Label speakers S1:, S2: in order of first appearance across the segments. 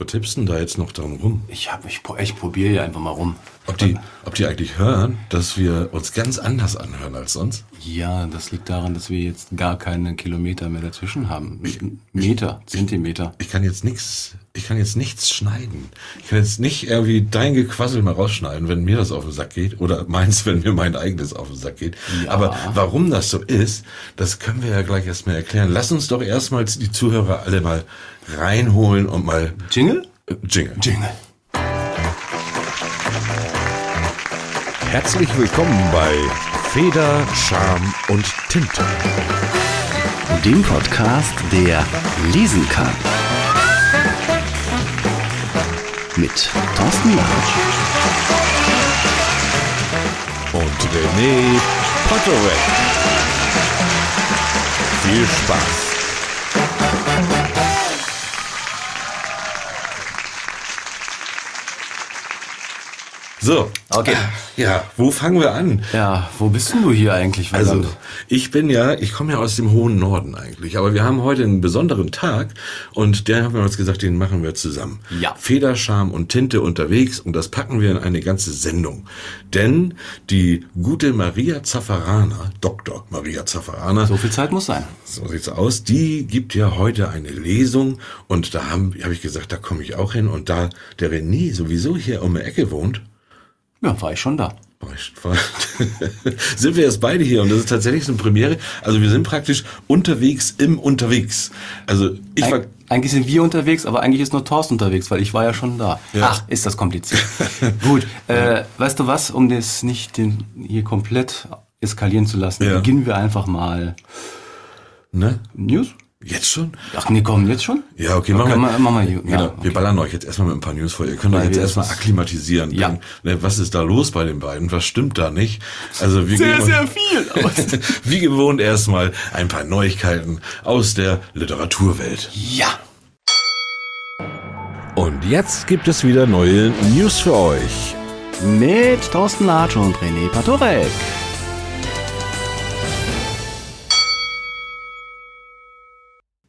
S1: Was tippst denn da jetzt noch dran rum?
S2: Ich, hab, ich, ich probiere hier einfach mal rum.
S1: Ob die, ob die eigentlich hören, dass wir uns ganz anders anhören als sonst?
S2: Ja, das liegt daran, dass wir jetzt gar keine Kilometer mehr dazwischen haben. Meter, Zentimeter.
S1: Ich kann jetzt nichts, ich kann jetzt nichts schneiden. Ich kann jetzt nicht irgendwie dein Gequassel mal rausschneiden, wenn mir das auf den Sack geht oder meins, wenn mir mein eigenes auf den Sack geht.
S2: Ja.
S1: Aber warum das so ist, das können wir ja gleich erstmal erklären. Lass uns doch erstmal die Zuhörer alle mal reinholen und mal
S2: Jingle?
S1: äh, Jingle.
S2: Jingle.
S3: Herzlich willkommen bei Feder, Charme und Tinte.
S2: Dem Podcast, der lesen kann. Mit Thorsten Latsch.
S3: Und René Potterweg. Viel Spaß.
S1: So.
S2: Okay.
S1: Ja, wo fangen wir an?
S2: Ja, wo bist denn du hier eigentlich?
S1: Also,
S2: verdammt?
S1: ich bin ja, ich komme ja aus dem hohen Norden eigentlich, aber wir haben heute einen besonderen Tag und der haben wir uns gesagt, den machen wir zusammen.
S2: Ja.
S1: Federscham und Tinte unterwegs und das packen wir in eine ganze Sendung. Denn die gute Maria Zaffarana, Dr. Maria Zaffarana,
S2: so viel Zeit muss sein.
S1: so sieht's aus, die gibt ja heute eine Lesung und da habe hab ich gesagt, da komme ich auch hin und da der René sowieso hier um die Ecke wohnt,
S2: Ja, war ich schon da.
S1: sind wir jetzt beide hier und das ist tatsächlich so eine Premiere. Also wir sind praktisch unterwegs im Unterwegs. Also ich war,
S2: Eig eigentlich sind wir unterwegs, aber eigentlich ist nur Thorsten unterwegs, weil ich war ja schon da.
S1: Ja.
S2: Ach, ist das kompliziert. Gut, äh, weißt du was, um das nicht den, hier komplett eskalieren zu lassen,
S1: Ja.
S2: beginnen wir einfach mal
S1: ne?
S2: News?
S1: Jetzt schon?
S2: Ach nee, komm, jetzt schon?
S1: Ja, okay,
S2: Okay,
S1: machen wir.
S2: mach mal hier.
S1: Genau,
S2: Ja,
S1: wir ballern euch jetzt erstmal mit ein paar News vor. Ihr könnt euch
S2: Weil
S1: jetzt
S2: wir
S1: erstmal akklimatisieren.
S2: Ja.
S1: Denn, ne, was ist da los bei den beiden? Was stimmt da nicht? Also wir
S2: Sehr,
S1: geben
S2: sehr
S1: euch-
S2: viel.
S1: Wie gewohnt erstmal ein paar Neuigkeiten aus der Literaturwelt.
S2: ja.
S3: Und jetzt gibt es wieder neue News für euch.
S2: Mit Thorsten Latsch und René Patorek.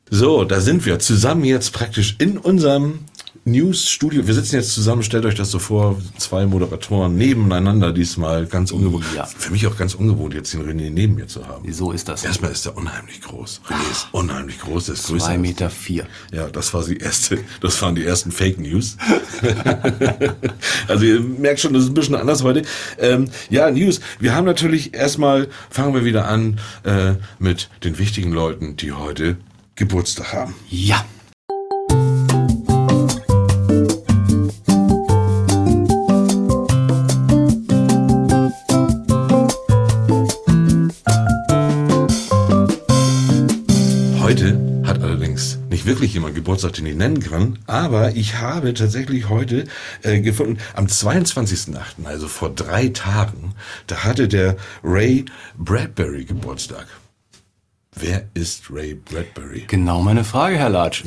S1: So, da sind wir zusammen jetzt praktisch in unserem News-Studio. Wir sitzen jetzt zusammen, stellt euch das so vor, zwei Moderatoren nebeneinander diesmal, ganz ungewohnt.
S2: Ja.
S1: Für mich auch ganz ungewohnt, jetzt den René neben mir zu haben.
S2: So ist das.
S1: Erstmal ist er unheimlich groß. René ist unheimlich groß, der ist größer.
S2: Zwei
S1: als-
S2: Meter vier.
S1: Ja, das war die erste, das waren die ersten Fake News. also ihr merkt schon, das ist ein bisschen anders heute. Ähm, ja, News. Wir haben natürlich erstmal, fangen wir wieder an äh, mit den wichtigen Leuten, die heute Geburtstag haben.
S2: Ja.
S1: Heute hat allerdings nicht wirklich jemand Geburtstag, den ich nennen kann, aber ich habe tatsächlich heute äh, gefunden, am 22.08., also vor drei Tagen, da hatte der Ray Bradbury Geburtstag. Wer ist Ray Bradbury?
S2: Genau meine Frage, Herr Latsch.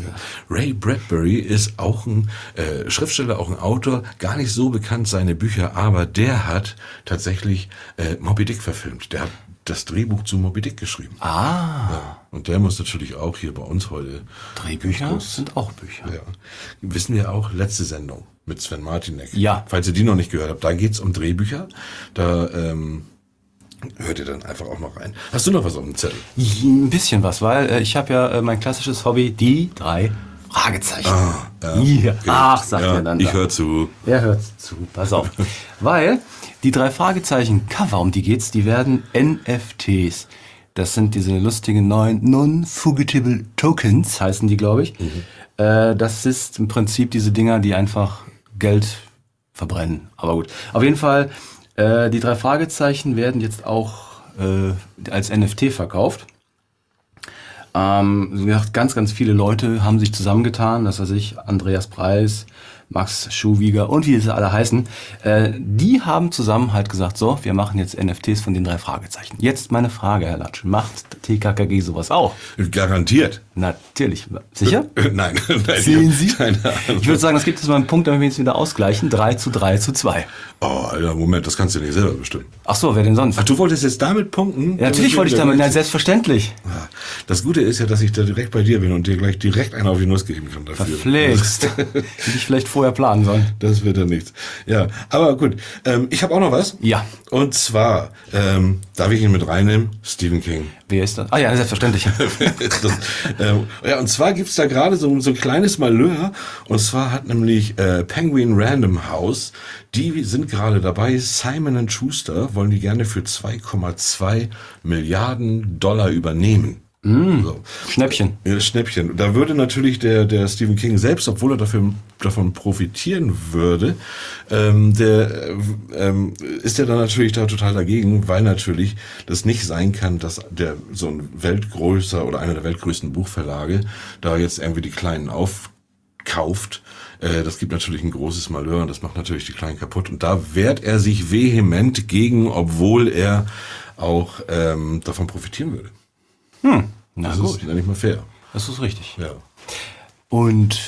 S1: Ray Bradbury ist auch ein äh, Schriftsteller, auch ein Autor, gar nicht so bekannt seine Bücher, aber der hat tatsächlich äh, Moby Dick verfilmt. Der hat das Drehbuch zu Moby Dick geschrieben.
S2: Ah,
S1: Ja, und der muss natürlich auch hier bei uns heute.
S2: Drehbücher sind auch Bücher.
S1: Ja. Wissen wir auch, letzte Sendung mit Sven Martinek.
S2: Ja.
S1: Falls ihr die noch nicht gehört habt, da geht's um Drehbücher. Da ähm, hört ihr dann einfach auch noch rein. Hast du noch was auf dem Zettel?
S2: Ein bisschen was, weil äh, ich habe ja äh, mein klassisches Hobby, die drei Fragezeichen.
S1: Ah, ja.
S2: Ja.
S1: Genau.
S2: Ach, sagt
S1: ja,
S2: er dann.
S1: Ich höre zu.
S2: Er hört zu, pass auf. Weil die drei Fragezeichen Cover, um die geht's, die werden NFTs. Das sind diese lustigen neuen Non-Fugitive Tokens, heißen die, glaube ich. Äh, das ist im Prinzip diese Dinger, die einfach Geld verbrennen. Aber gut. Auf jeden Fall, äh, die drei Fragezeichen werden jetzt auch äh, als NFT verkauft. Ähm, wie gesagt, ganz, ganz viele Leute haben sich zusammengetan, das weiß ich, Andreas Preis, Max Schuhwieger und wie sie alle heißen, äh, die haben zusammen halt gesagt, so, wir machen jetzt NFTs von den drei Fragezeichen. Jetzt meine Frage, Herr Latsch, macht TKKG sowas auch?
S1: Garantiert.
S2: Natürlich. Sicher?
S1: Nein, nein.
S2: Sehen Sie? Ich würde sagen, das gibt jetzt mal einen Punkt, damit wir jetzt wieder ausgleichen. 3 zu 3 zu 2.
S1: Oh, Alter, Moment, das kannst du nicht selber bestimmen.
S2: Ach so, wer denn sonst?
S1: Ach, du wolltest jetzt damit punkten?
S2: ja, natürlich wollte ich damit, na, selbstverständlich.
S1: Das Gute ist ja, dass ich da direkt bei dir bin und dir gleich direkt einen auf die Nuss geben kann dafür.
S2: Verflixt. Hätte ich vielleicht vorher planen sollen.
S1: Das wird dann nichts. Ja, aber gut. Ähm, ich habe auch noch was.
S2: Ja.
S1: Und zwar, ähm, darf ich ihn mit reinnehmen? Stephen King.
S2: Wer ist das? Ah ja, selbstverständlich.
S1: das, ähm, ja, und zwar gibt's da gerade so, so ein kleines Malheur. Und zwar hat nämlich äh, Penguin Random House, die sind gerade dabei, Simon Schuster wollen die gerne für 2,2 Milliarden Dollar übernehmen. So.
S2: Schnäppchen.
S1: Ja, Schnäppchen. Da würde natürlich der, der Stephen King selbst, obwohl er dafür, davon profitieren würde, ähm, der, äh, ähm, ist er dann natürlich da total dagegen, weil natürlich das nicht sein kann, dass der so ein weltgrößer oder einer der weltgrößten Buchverlage da jetzt irgendwie die Kleinen aufkauft. Äh, das gibt natürlich ein großes Malheur und das macht natürlich die Kleinen kaputt. Und da wehrt er sich vehement gegen, obwohl er auch ähm, davon profitieren würde.
S2: Na
S1: Das
S2: gut,
S1: ist ja nicht mal fair.
S2: das ist richtig.
S1: Ja.
S2: Und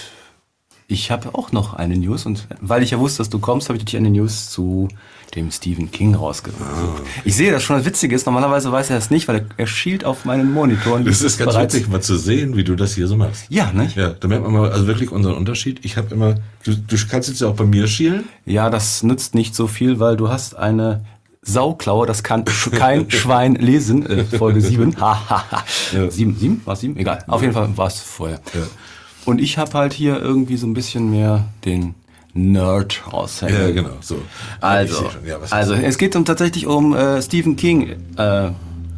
S2: ich habe auch noch eine News und weil ich ja wusste, dass du kommst, habe ich natürlich eine News zu dem Stephen King rausgesucht.
S1: Ah.
S2: Ich sehe, das schon das Witzige ist, normalerweise weiß er das nicht, weil er, schielt auf meinen Monitor. und
S1: Das ist ganz witzig, mal zu sehen, wie du das hier so machst.
S2: Ja, nicht?
S1: Ja, da merkt man mal also wirklich unseren Unterschied. Ich habe immer, du, du kannst jetzt ja auch bei mir schielen.
S2: Ja, das nützt nicht so viel, weil du hast eine Sauklaue, das kann kein Schwein lesen. Äh, Folge 7. Ha, ha, ha.
S1: Ja.
S2: 7, 7? War es 7? Egal. Auf jeden Fall war es vorher.
S1: Ja.
S2: Und ich habe halt hier irgendwie so ein bisschen mehr den Nerd raushängen.
S1: Ja, genau, so.
S2: Also.
S1: Ja,
S2: also es geht um, tatsächlich um äh, Stephen King, äh,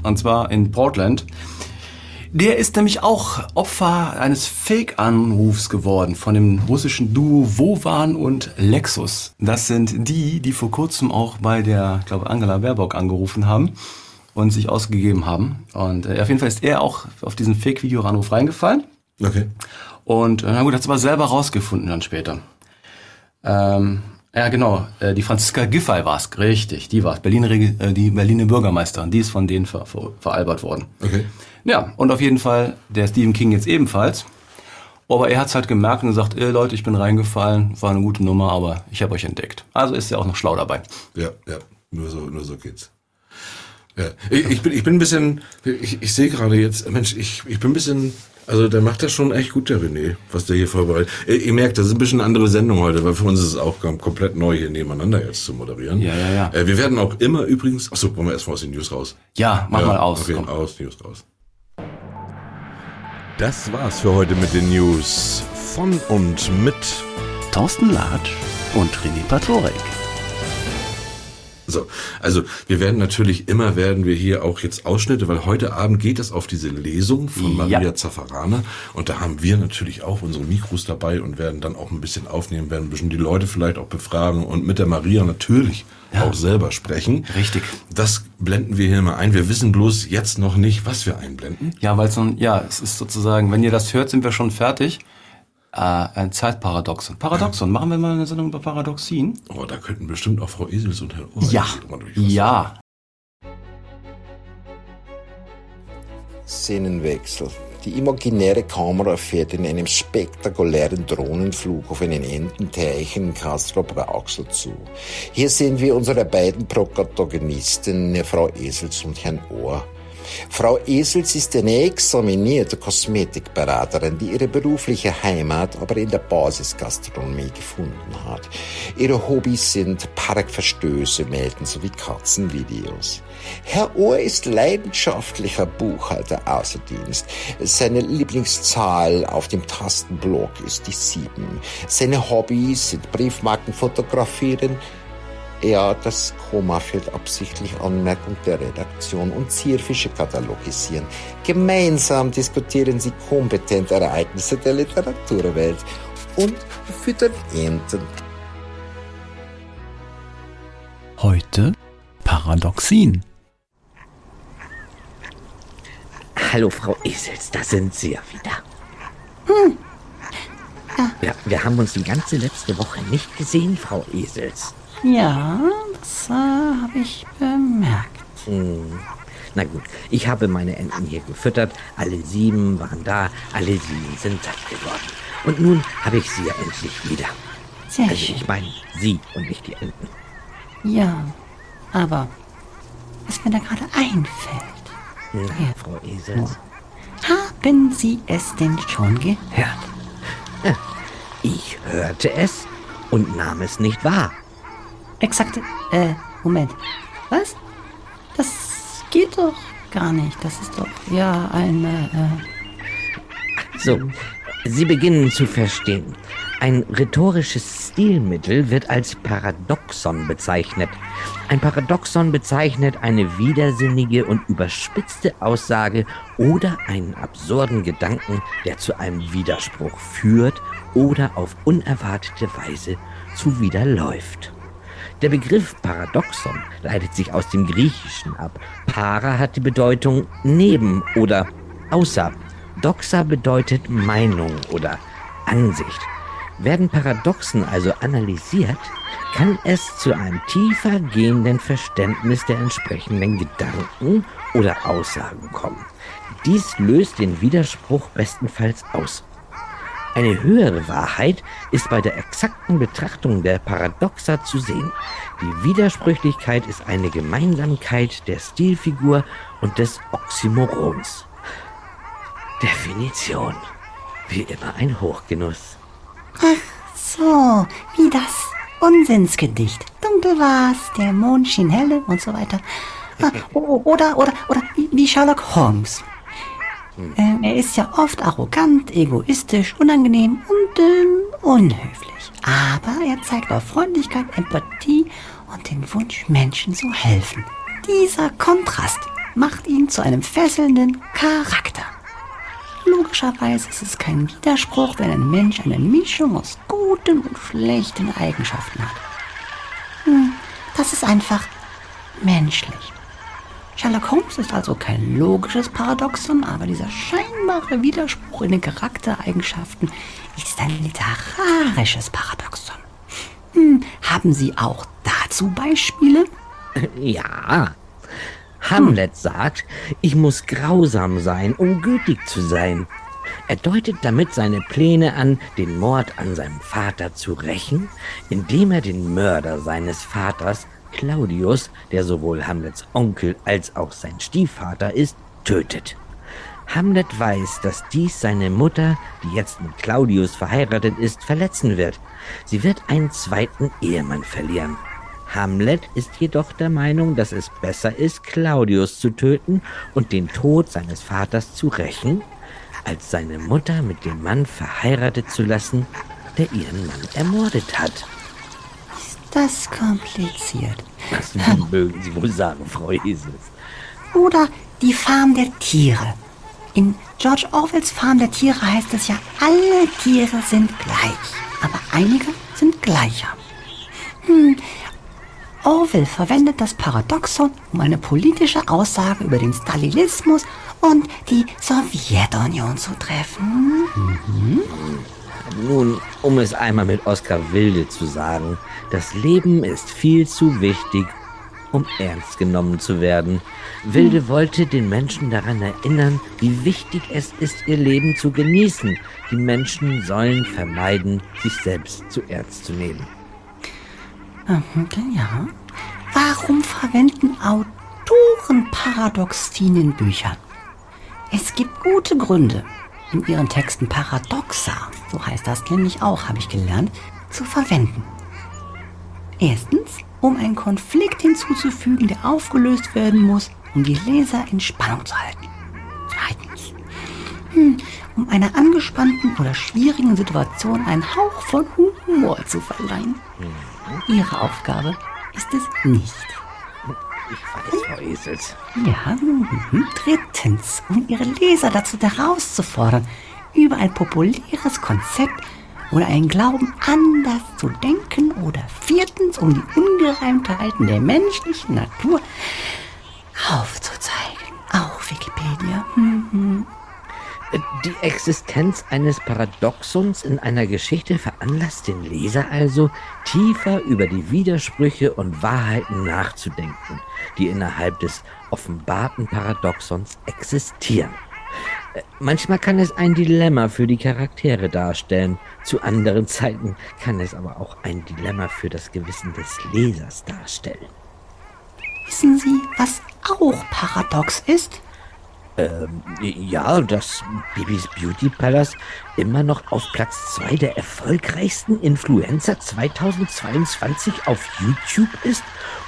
S2: und zwar in Portland. Der ist nämlich auch Opfer eines Fake-Anrufs geworden von dem russischen Duo Wovan und Lexus. Das sind die, die vor kurzem auch bei der, ich glaube, Angela Baerbock angerufen haben und sich ausgegeben haben. Und äh, auf jeden Fall ist er auch auf diesen Fake-Video-Anruf reingefallen.
S1: Okay.
S2: Und äh, na gut, hat es aber selber rausgefunden dann später. Ähm, ja, genau. Äh, die Franziska Giffey war es, richtig. Die war es. Berliner, äh, die Berliner Bürgermeisterin. Die ist von denen ver ver veralbert worden.
S1: Okay.
S2: Ja, und auf jeden Fall der Stephen King jetzt ebenfalls. Aber er hat es halt gemerkt und gesagt, äh, Leute, ich bin reingefallen, war eine gute Nummer, aber ich habe euch entdeckt. Also ist er auch noch schlau dabei.
S1: Ja, ja. Nur so, nur so geht's. Ja. Ich, ich bin, ich bin ein bisschen, ich, ich sehe gerade jetzt, Mensch, ich, ich bin ein bisschen, also der macht das schon echt gut, der René, was der hier vorbereitet. Ihr, ihr merkt, das ist ein bisschen eine andere Sendung heute, weil für uns ist es auch kom- komplett neu, hier nebeneinander jetzt zu moderieren.
S2: Ja, ja, ja.
S1: Äh, wir werden auch immer übrigens, achso, wollen wir erstmal aus den News raus.
S2: Ja, mach
S1: ja,
S2: mal aus.
S1: Okay,
S2: komm.
S1: aus, News raus.
S3: Das war's für heute mit den News von und mit
S4: Thorsten Latsch und René Patorek.
S1: So, also wir werden natürlich immer werden wir hier auch jetzt Ausschnitte, weil heute Abend geht es auf diese Lesung von
S2: Ja.
S1: Maria Zaffarana und da haben wir natürlich auch unsere Mikros dabei und werden dann auch ein bisschen aufnehmen, werden ein bisschen die Leute vielleicht auch befragen und mit der Maria natürlich auch selber sprechen.
S2: Richtig.
S1: Das blenden wir hier mal ein. Wir wissen bloß jetzt noch nicht, was wir einblenden.
S2: Ja, weil so ein, ja, es ist sozusagen, wenn ihr das hört, sind wir schon fertig. Äh, ein Zeitparadoxon. Paradoxon, machen wir mal eine Sendung über Paradoxien?
S1: Oh, da könnten bestimmt auch Frau Esels und Herr Ohr
S2: Ja, ja.
S5: Szenenwechsel. Die imaginäre Kamera fährt in einem spektakulären Drohnenflug auf einen Ententeich in Castro Brauxel zu. Hier sehen wir unsere beiden Protagonisten, Frau Esels und Herrn Ohr. Frau Esels ist eine examinierte Kosmetikberaterin, die ihre berufliche Heimat aber in der Basisgastronomie gefunden hat. Ihre Hobbys sind Parkverstöße melden sowie Katzenvideos. Herr Ohr ist leidenschaftlicher Buchhalter außer Dienst. Seine Lieblingszahl auf dem Tastenblock ist die sieben. Seine Hobbys sind Briefmarken fotografieren, ja, das Komma fehlt absichtlich Anmerkung der Redaktion und Zierfische katalogisieren. Gemeinsam diskutieren sie kompetent Ereignisse der Literaturwelt und füttern Enten.
S4: Heute Paradoxien.
S6: Hallo, Frau Esels, da sind Sie ja wieder. Ja, wir haben uns die ganze letzte Woche nicht gesehen, Frau Esels.
S7: Ja, das äh, habe ich bemerkt.
S6: Na gut, ich habe meine Enten hier gefüttert. Alle sieben waren da, alle sieben sind satt geworden. Und nun habe ich sie ja endlich wieder.
S7: Sehr
S6: Also
S7: schön.
S6: ich meine sie und nicht die Enten.
S7: Ja, aber was mir da gerade einfällt.
S6: Na,
S7: Ja.
S6: Frau Esels.
S7: Haben Sie es denn schon gehört?
S6: Ich hörte es und nahm es nicht wahr.
S7: Exakt, äh, Moment. Was? Das geht doch gar nicht. Das ist doch ja eine, äh,
S6: So, Sie beginnen zu verstehen. Ein rhetorisches Stilmittel wird als Paradoxon bezeichnet. Ein Paradoxon bezeichnet eine widersinnige und überspitzte Aussage oder einen absurden Gedanken, der zu einem Widerspruch führt oder auf unerwartete Weise zuwiderläuft. Der Begriff Paradoxon leitet sich aus dem Griechischen ab. Para hat die Bedeutung neben oder außer. Doxa bedeutet Meinung oder Ansicht. Werden Paradoxen also analysiert, kann es zu einem tiefer gehenden Verständnis der entsprechenden Gedanken oder Aussagen kommen. Dies löst den Widerspruch bestenfalls aus. Eine höhere Wahrheit ist bei der exakten Betrachtung der Paradoxa zu sehen. Die Widersprüchlichkeit ist eine Gemeinsamkeit der Stilfigur und des Oxymorons. Definition. Wie immer ein Hochgenuss.
S7: so, wie das Unsinnsgedicht. Dunkel war's, der Mond schien helle und so weiter. Ah, Oder, oder, oder wie Sherlock Holmes. Ähm, er ist ja oft arrogant, egoistisch, unangenehm und ähm, unhöflich. Aber er zeigt auch Freundlichkeit, Empathie und den Wunsch, Menschen zu helfen. Dieser Kontrast macht ihn zu einem fesselnden Charakter. Logischerweise ist es kein Widerspruch, wenn ein Mensch eine Mischung aus guten und schlechten Eigenschaften hat. Hm, das ist einfach menschlich. Sherlock Holmes ist also kein logisches Paradoxon, aber dieser scheinbare Widerspruch in den Charaktereigenschaften ist ein literarisches Paradoxon. Hm, haben Sie auch dazu Beispiele?
S6: Ja. Hamlet sagt, ich muss grausam sein, um gütig zu sein. Er deutet damit seine Pläne an, den Mord an seinem Vater zu rächen, indem er den Mörder seines Vaters, Claudius, der sowohl Hamlets Onkel als auch sein Stiefvater ist, tötet. Hamlet weiß, dass dies seine Mutter, die jetzt mit Claudius verheiratet ist, verletzen wird. Sie wird einen zweiten Ehemann verlieren. Hamlet ist jedoch der Meinung, dass es besser ist, Claudius zu töten und den Tod seines Vaters zu rächen, als seine Mutter mit dem Mann verheiratet zu lassen, der ihren Mann ermordet hat.
S7: Das kompliziert.
S6: Das mögen Sie wohl sagen, Frau Esels.
S7: Oder die Farm der Tiere. In George Orwells Farm der Tiere heißt es ja, alle Tiere sind gleich, aber einige sind gleicher. Hm. Orwell verwendet das Paradoxon, um eine politische Aussage über den Stalinismus und die Sowjetunion zu treffen.
S6: Nun, um es einmal mit Oskar Wilde zu sagen, das Leben ist viel zu wichtig, um ernst genommen zu werden. Wilde wollte den Menschen daran erinnern, wie wichtig es ist, ihr Leben zu genießen. Die Menschen sollen vermeiden, sich selbst zu ernst zu nehmen.
S7: Mhm, Ja. Warum verwenden Autoren Paradoxien in Büchern? Es gibt gute Gründe, in ihren Texten Paradoxa, so heißt das nämlich auch, habe ich gelernt, zu verwenden. Erstens, um einen Konflikt hinzuzufügen, der aufgelöst werden muss, um die Leser in Spannung zu halten. Zweitens, hm, um einer angespannten oder schwierigen Situation einen Hauch von Humor zu verleihen. Ihre Aufgabe ist es nicht.
S6: Ich weiß, Frau Esels.
S7: Ja, mhm. drittens, um ihre Leser dazu herauszufordern, über ein populäres Konzept oder einen Glauben anders zu denken oder viertens, um die Ungereimtheiten der menschlichen Natur aufzuzeigen. Auch Wikipedia. Mhm.
S6: Die Existenz eines Paradoxons in einer Geschichte veranlasst den Leser also, tiefer über die Widersprüche und Wahrheiten nachzudenken, die innerhalb des offenbarten Paradoxons existieren. Manchmal kann es ein Dilemma für die Charaktere darstellen, zu anderen Zeiten kann es aber auch ein Dilemma für das Gewissen des Lesers darstellen.
S7: Wissen Sie, was auch paradox ist?
S6: Ja, dass Bibis Beauty Palace immer noch auf Platz zwei der erfolgreichsten Influencer 2022 auf YouTube ist?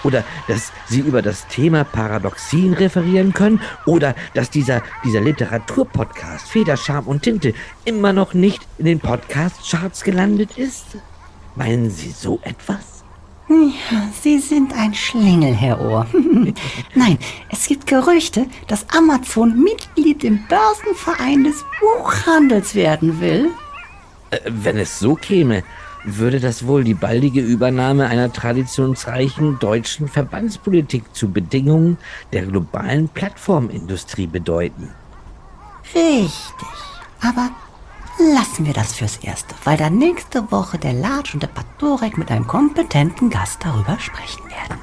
S6: Oder dass sie über das Thema Paradoxien referieren können? Oder dass dieser, dieser Literaturpodcast Feder, Charme und Tinte immer noch nicht in den Podcast-Charts gelandet ist? Meinen Sie so etwas?
S7: Sie sind ein Schlingel, Herr Ohr. Nein, es gibt Gerüchte, dass Amazon Mitglied im Börsenverein des Buchhandels werden will.
S6: Äh, Wenn es so käme, würde das wohl die baldige Übernahme einer traditionsreichen deutschen Verbandspolitik zu Bedingungen der globalen Plattformindustrie bedeuten.
S7: Richtig. Aber lassen wir das fürs Erste, weil dann nächste Woche der Latsch und der Patorek mit einem kompetenten Gast darüber sprechen werden.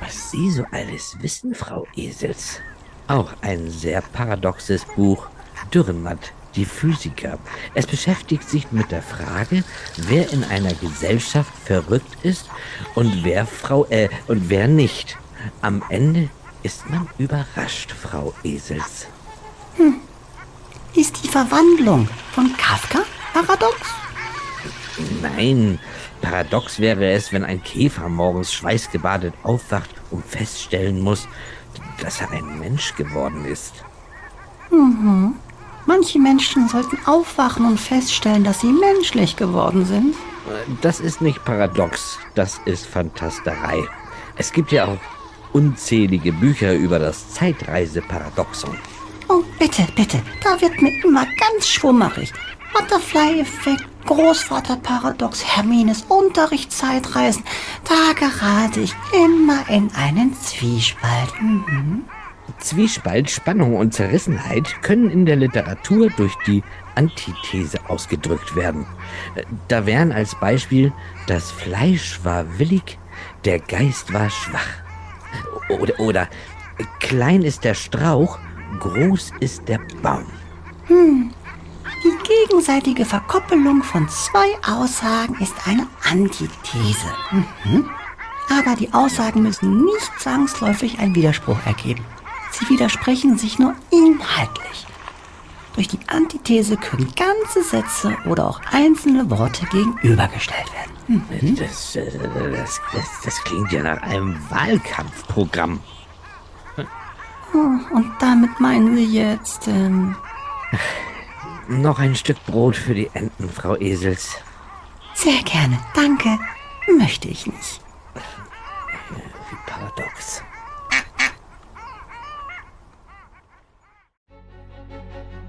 S6: Was Sie so alles wissen, Frau Esels. Auch ein sehr paradoxes Buch. Dürrenmatt, die Physiker. Es beschäftigt sich mit der Frage, wer in einer Gesellschaft verrückt ist und wer Frau äh, und wer nicht. Am Ende ist man überrascht, Frau Esels.
S7: Ist die Verwandlung von Kafka paradox?
S6: Nein, paradox wäre es, wenn ein Käfer morgens schweißgebadet aufwacht und feststellen muss, dass er ein Mensch geworden ist.
S7: Manche Menschen sollten aufwachen und feststellen, dass sie menschlich geworden sind.
S6: Das ist nicht paradox, das ist Fantasterei. Es gibt ja auch unzählige Bücher über das Zeitreiseparadoxon.
S7: Oh, bitte, bitte, da wird mir immer ganz schwummerig. Butterfly-Effekt, Großvaterparadox, Hermines Unterrichtszeitreisen. Da gerate ich immer in einen Zwiespalt. Mhm.
S6: Zwiespalt, Spannung und Zerrissenheit können in der Literatur durch die Antithese ausgedrückt werden. Da wären als Beispiel, das Fleisch war willig, der Geist war schwach. Oder, oder klein ist der Strauch, groß ist der Baum.
S7: Die gegenseitige Verkoppelung von zwei Aussagen ist eine Antithese. Mhm. Aber die Aussagen müssen nicht zwangsläufig einen Widerspruch ergeben. Sie widersprechen sich nur inhaltlich. Durch die Antithese können ganze Sätze oder auch einzelne Worte gegenübergestellt werden.
S6: Das, äh, das, das, das klingt ja nach einem Wahlkampfprogramm.
S7: Und damit meinen Sie jetzt, ähm,
S6: Noch ein Stück Brot für die Enten, Frau Esels.
S7: sehr gerne, danke, möchte ich nicht.
S6: Wie paradox.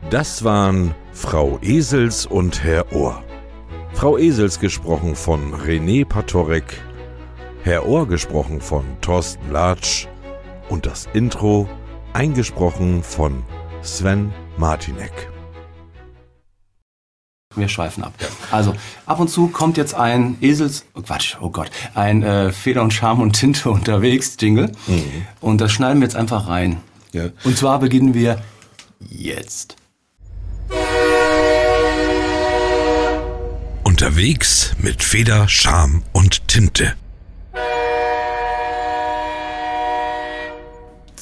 S3: Das waren Frau Esels und Herr Ohr. Frau Esels gesprochen von René Patorek, Herr Ohr gesprochen von Thorsten Latsch und das Intro eingesprochen von Sven Martinek.
S2: Wir schweifen ab. Also, ab und zu kommt jetzt ein Esels, oh Quatsch, oh Gott, ein äh, Feder und Charme und Tinte unterwegs, Jingle. Und das schneiden wir jetzt einfach rein.
S1: Ja.
S2: Und zwar beginnen wir jetzt.
S3: Unterwegs mit Feder, Charme und Tinte.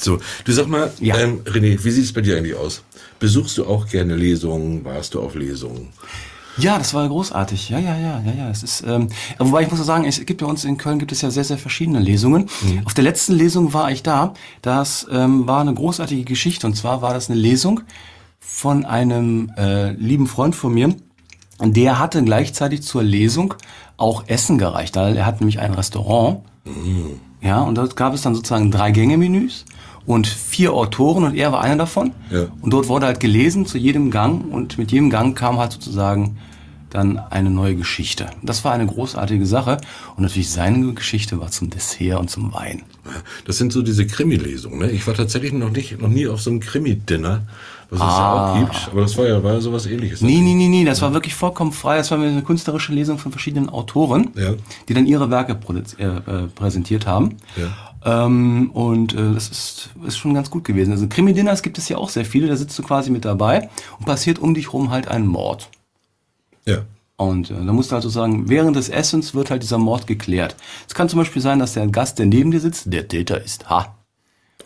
S1: So, du sag mal,
S2: Ja.
S1: ähm, René, wie sieht es bei dir eigentlich aus? Besuchst du auch gerne Lesungen? Warst du auf Lesungen?
S2: Ja, das war großartig. Ja, ja, ja, ja, ja. Es ist, ähm, wobei ich muss sagen, es gibt bei uns in Köln gibt es ja sehr, sehr verschiedene Lesungen. Auf der letzten Lesung war ich da. Das ähm, war eine großartige Geschichte. Und zwar war das eine Lesung von einem äh, lieben Freund von mir. Der hatte gleichzeitig zur Lesung auch Essen gereicht. Er hat nämlich ein Restaurant. Ja, und dort gab es dann sozusagen drei Gänge-Menüs und vier Autoren und er war einer davon.
S1: Ja.
S2: Und dort wurde halt gelesen zu jedem Gang und mit jedem Gang kam halt sozusagen dann eine neue Geschichte. Das war eine großartige Sache und natürlich seine Geschichte war zum Dessert und zum Wein.
S1: Das sind so diese Krimi-Lesungen. Ne? Ich war tatsächlich noch nicht, noch nie auf so einem Krimi-Dinner, was es ja auch gibt. Aber das war ja, war ja sowas ähnliches.
S2: Nee, nee, nee, nee, das war wirklich vollkommen frei. Das war eine künstlerische Lesung von verschiedenen Autoren,
S1: Ja.
S2: die dann ihre Werke äh, äh, präsentiert haben. Ähm, und äh, das ist, ist schon ganz gut gewesen. Also Krimi-Dinners gibt es ja auch sehr viele, da sitzt du quasi mit dabei und passiert um dich rum halt ein Mord.
S1: Ja.
S2: Und äh, da musst du halt so sagen, während des Essens wird halt dieser Mord geklärt. Es kann zum Beispiel sein, dass der Gast, der neben dir sitzt, der Täter ist. Ha.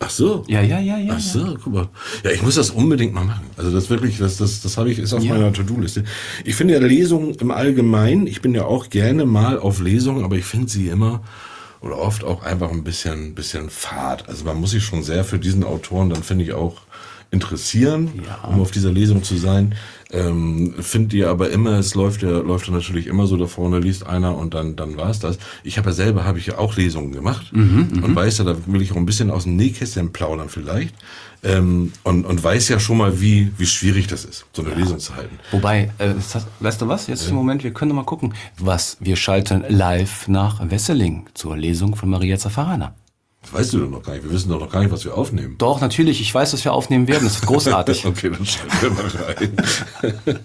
S1: Ach so.
S2: Ja, ja, ja, ja.
S1: Ach so, guck mal. Ja, ich muss das unbedingt mal machen. Also das wirklich, das, das, das habe ich, ist auf
S2: Ja.
S1: meiner To-Do-Liste. Ich finde ja Lesungen im Allgemeinen, ich bin ja auch gerne mal auf Lesungen, aber ich finde sie immer oder oft auch einfach ein bisschen, bisschen fad. Also man muss sich schon sehr für diesen Autoren dann, finde ich, auch interessieren, um auf dieser Lesung zu sein. Ähm, Findet ihr aber immer, es läuft ja, läuft ja natürlich immer so da vorne, liest einer und dann, dann war's das. Ich habe ja selber, habe ich ja auch Lesungen gemacht und weiß ja, da will ich auch ein bisschen aus dem Nähkästchen plaudern vielleicht. Ähm, und, und weiß ja schon mal, wie, wie schwierig das ist, so eine Lesung zu halten.
S2: Wobei, äh, ist das, weißt du was? Jetzt im Moment, wir können mal gucken, was wir schalten live nach Wesseling zur Lesung von Maria Zaffarana.
S1: Das weißt du doch noch gar nicht. Wir wissen doch noch gar nicht, was wir aufnehmen.
S2: Doch, natürlich, ich weiß, dass wir aufnehmen werden. Das wird großartig.
S1: Okay, dann schreiben wir mal rein.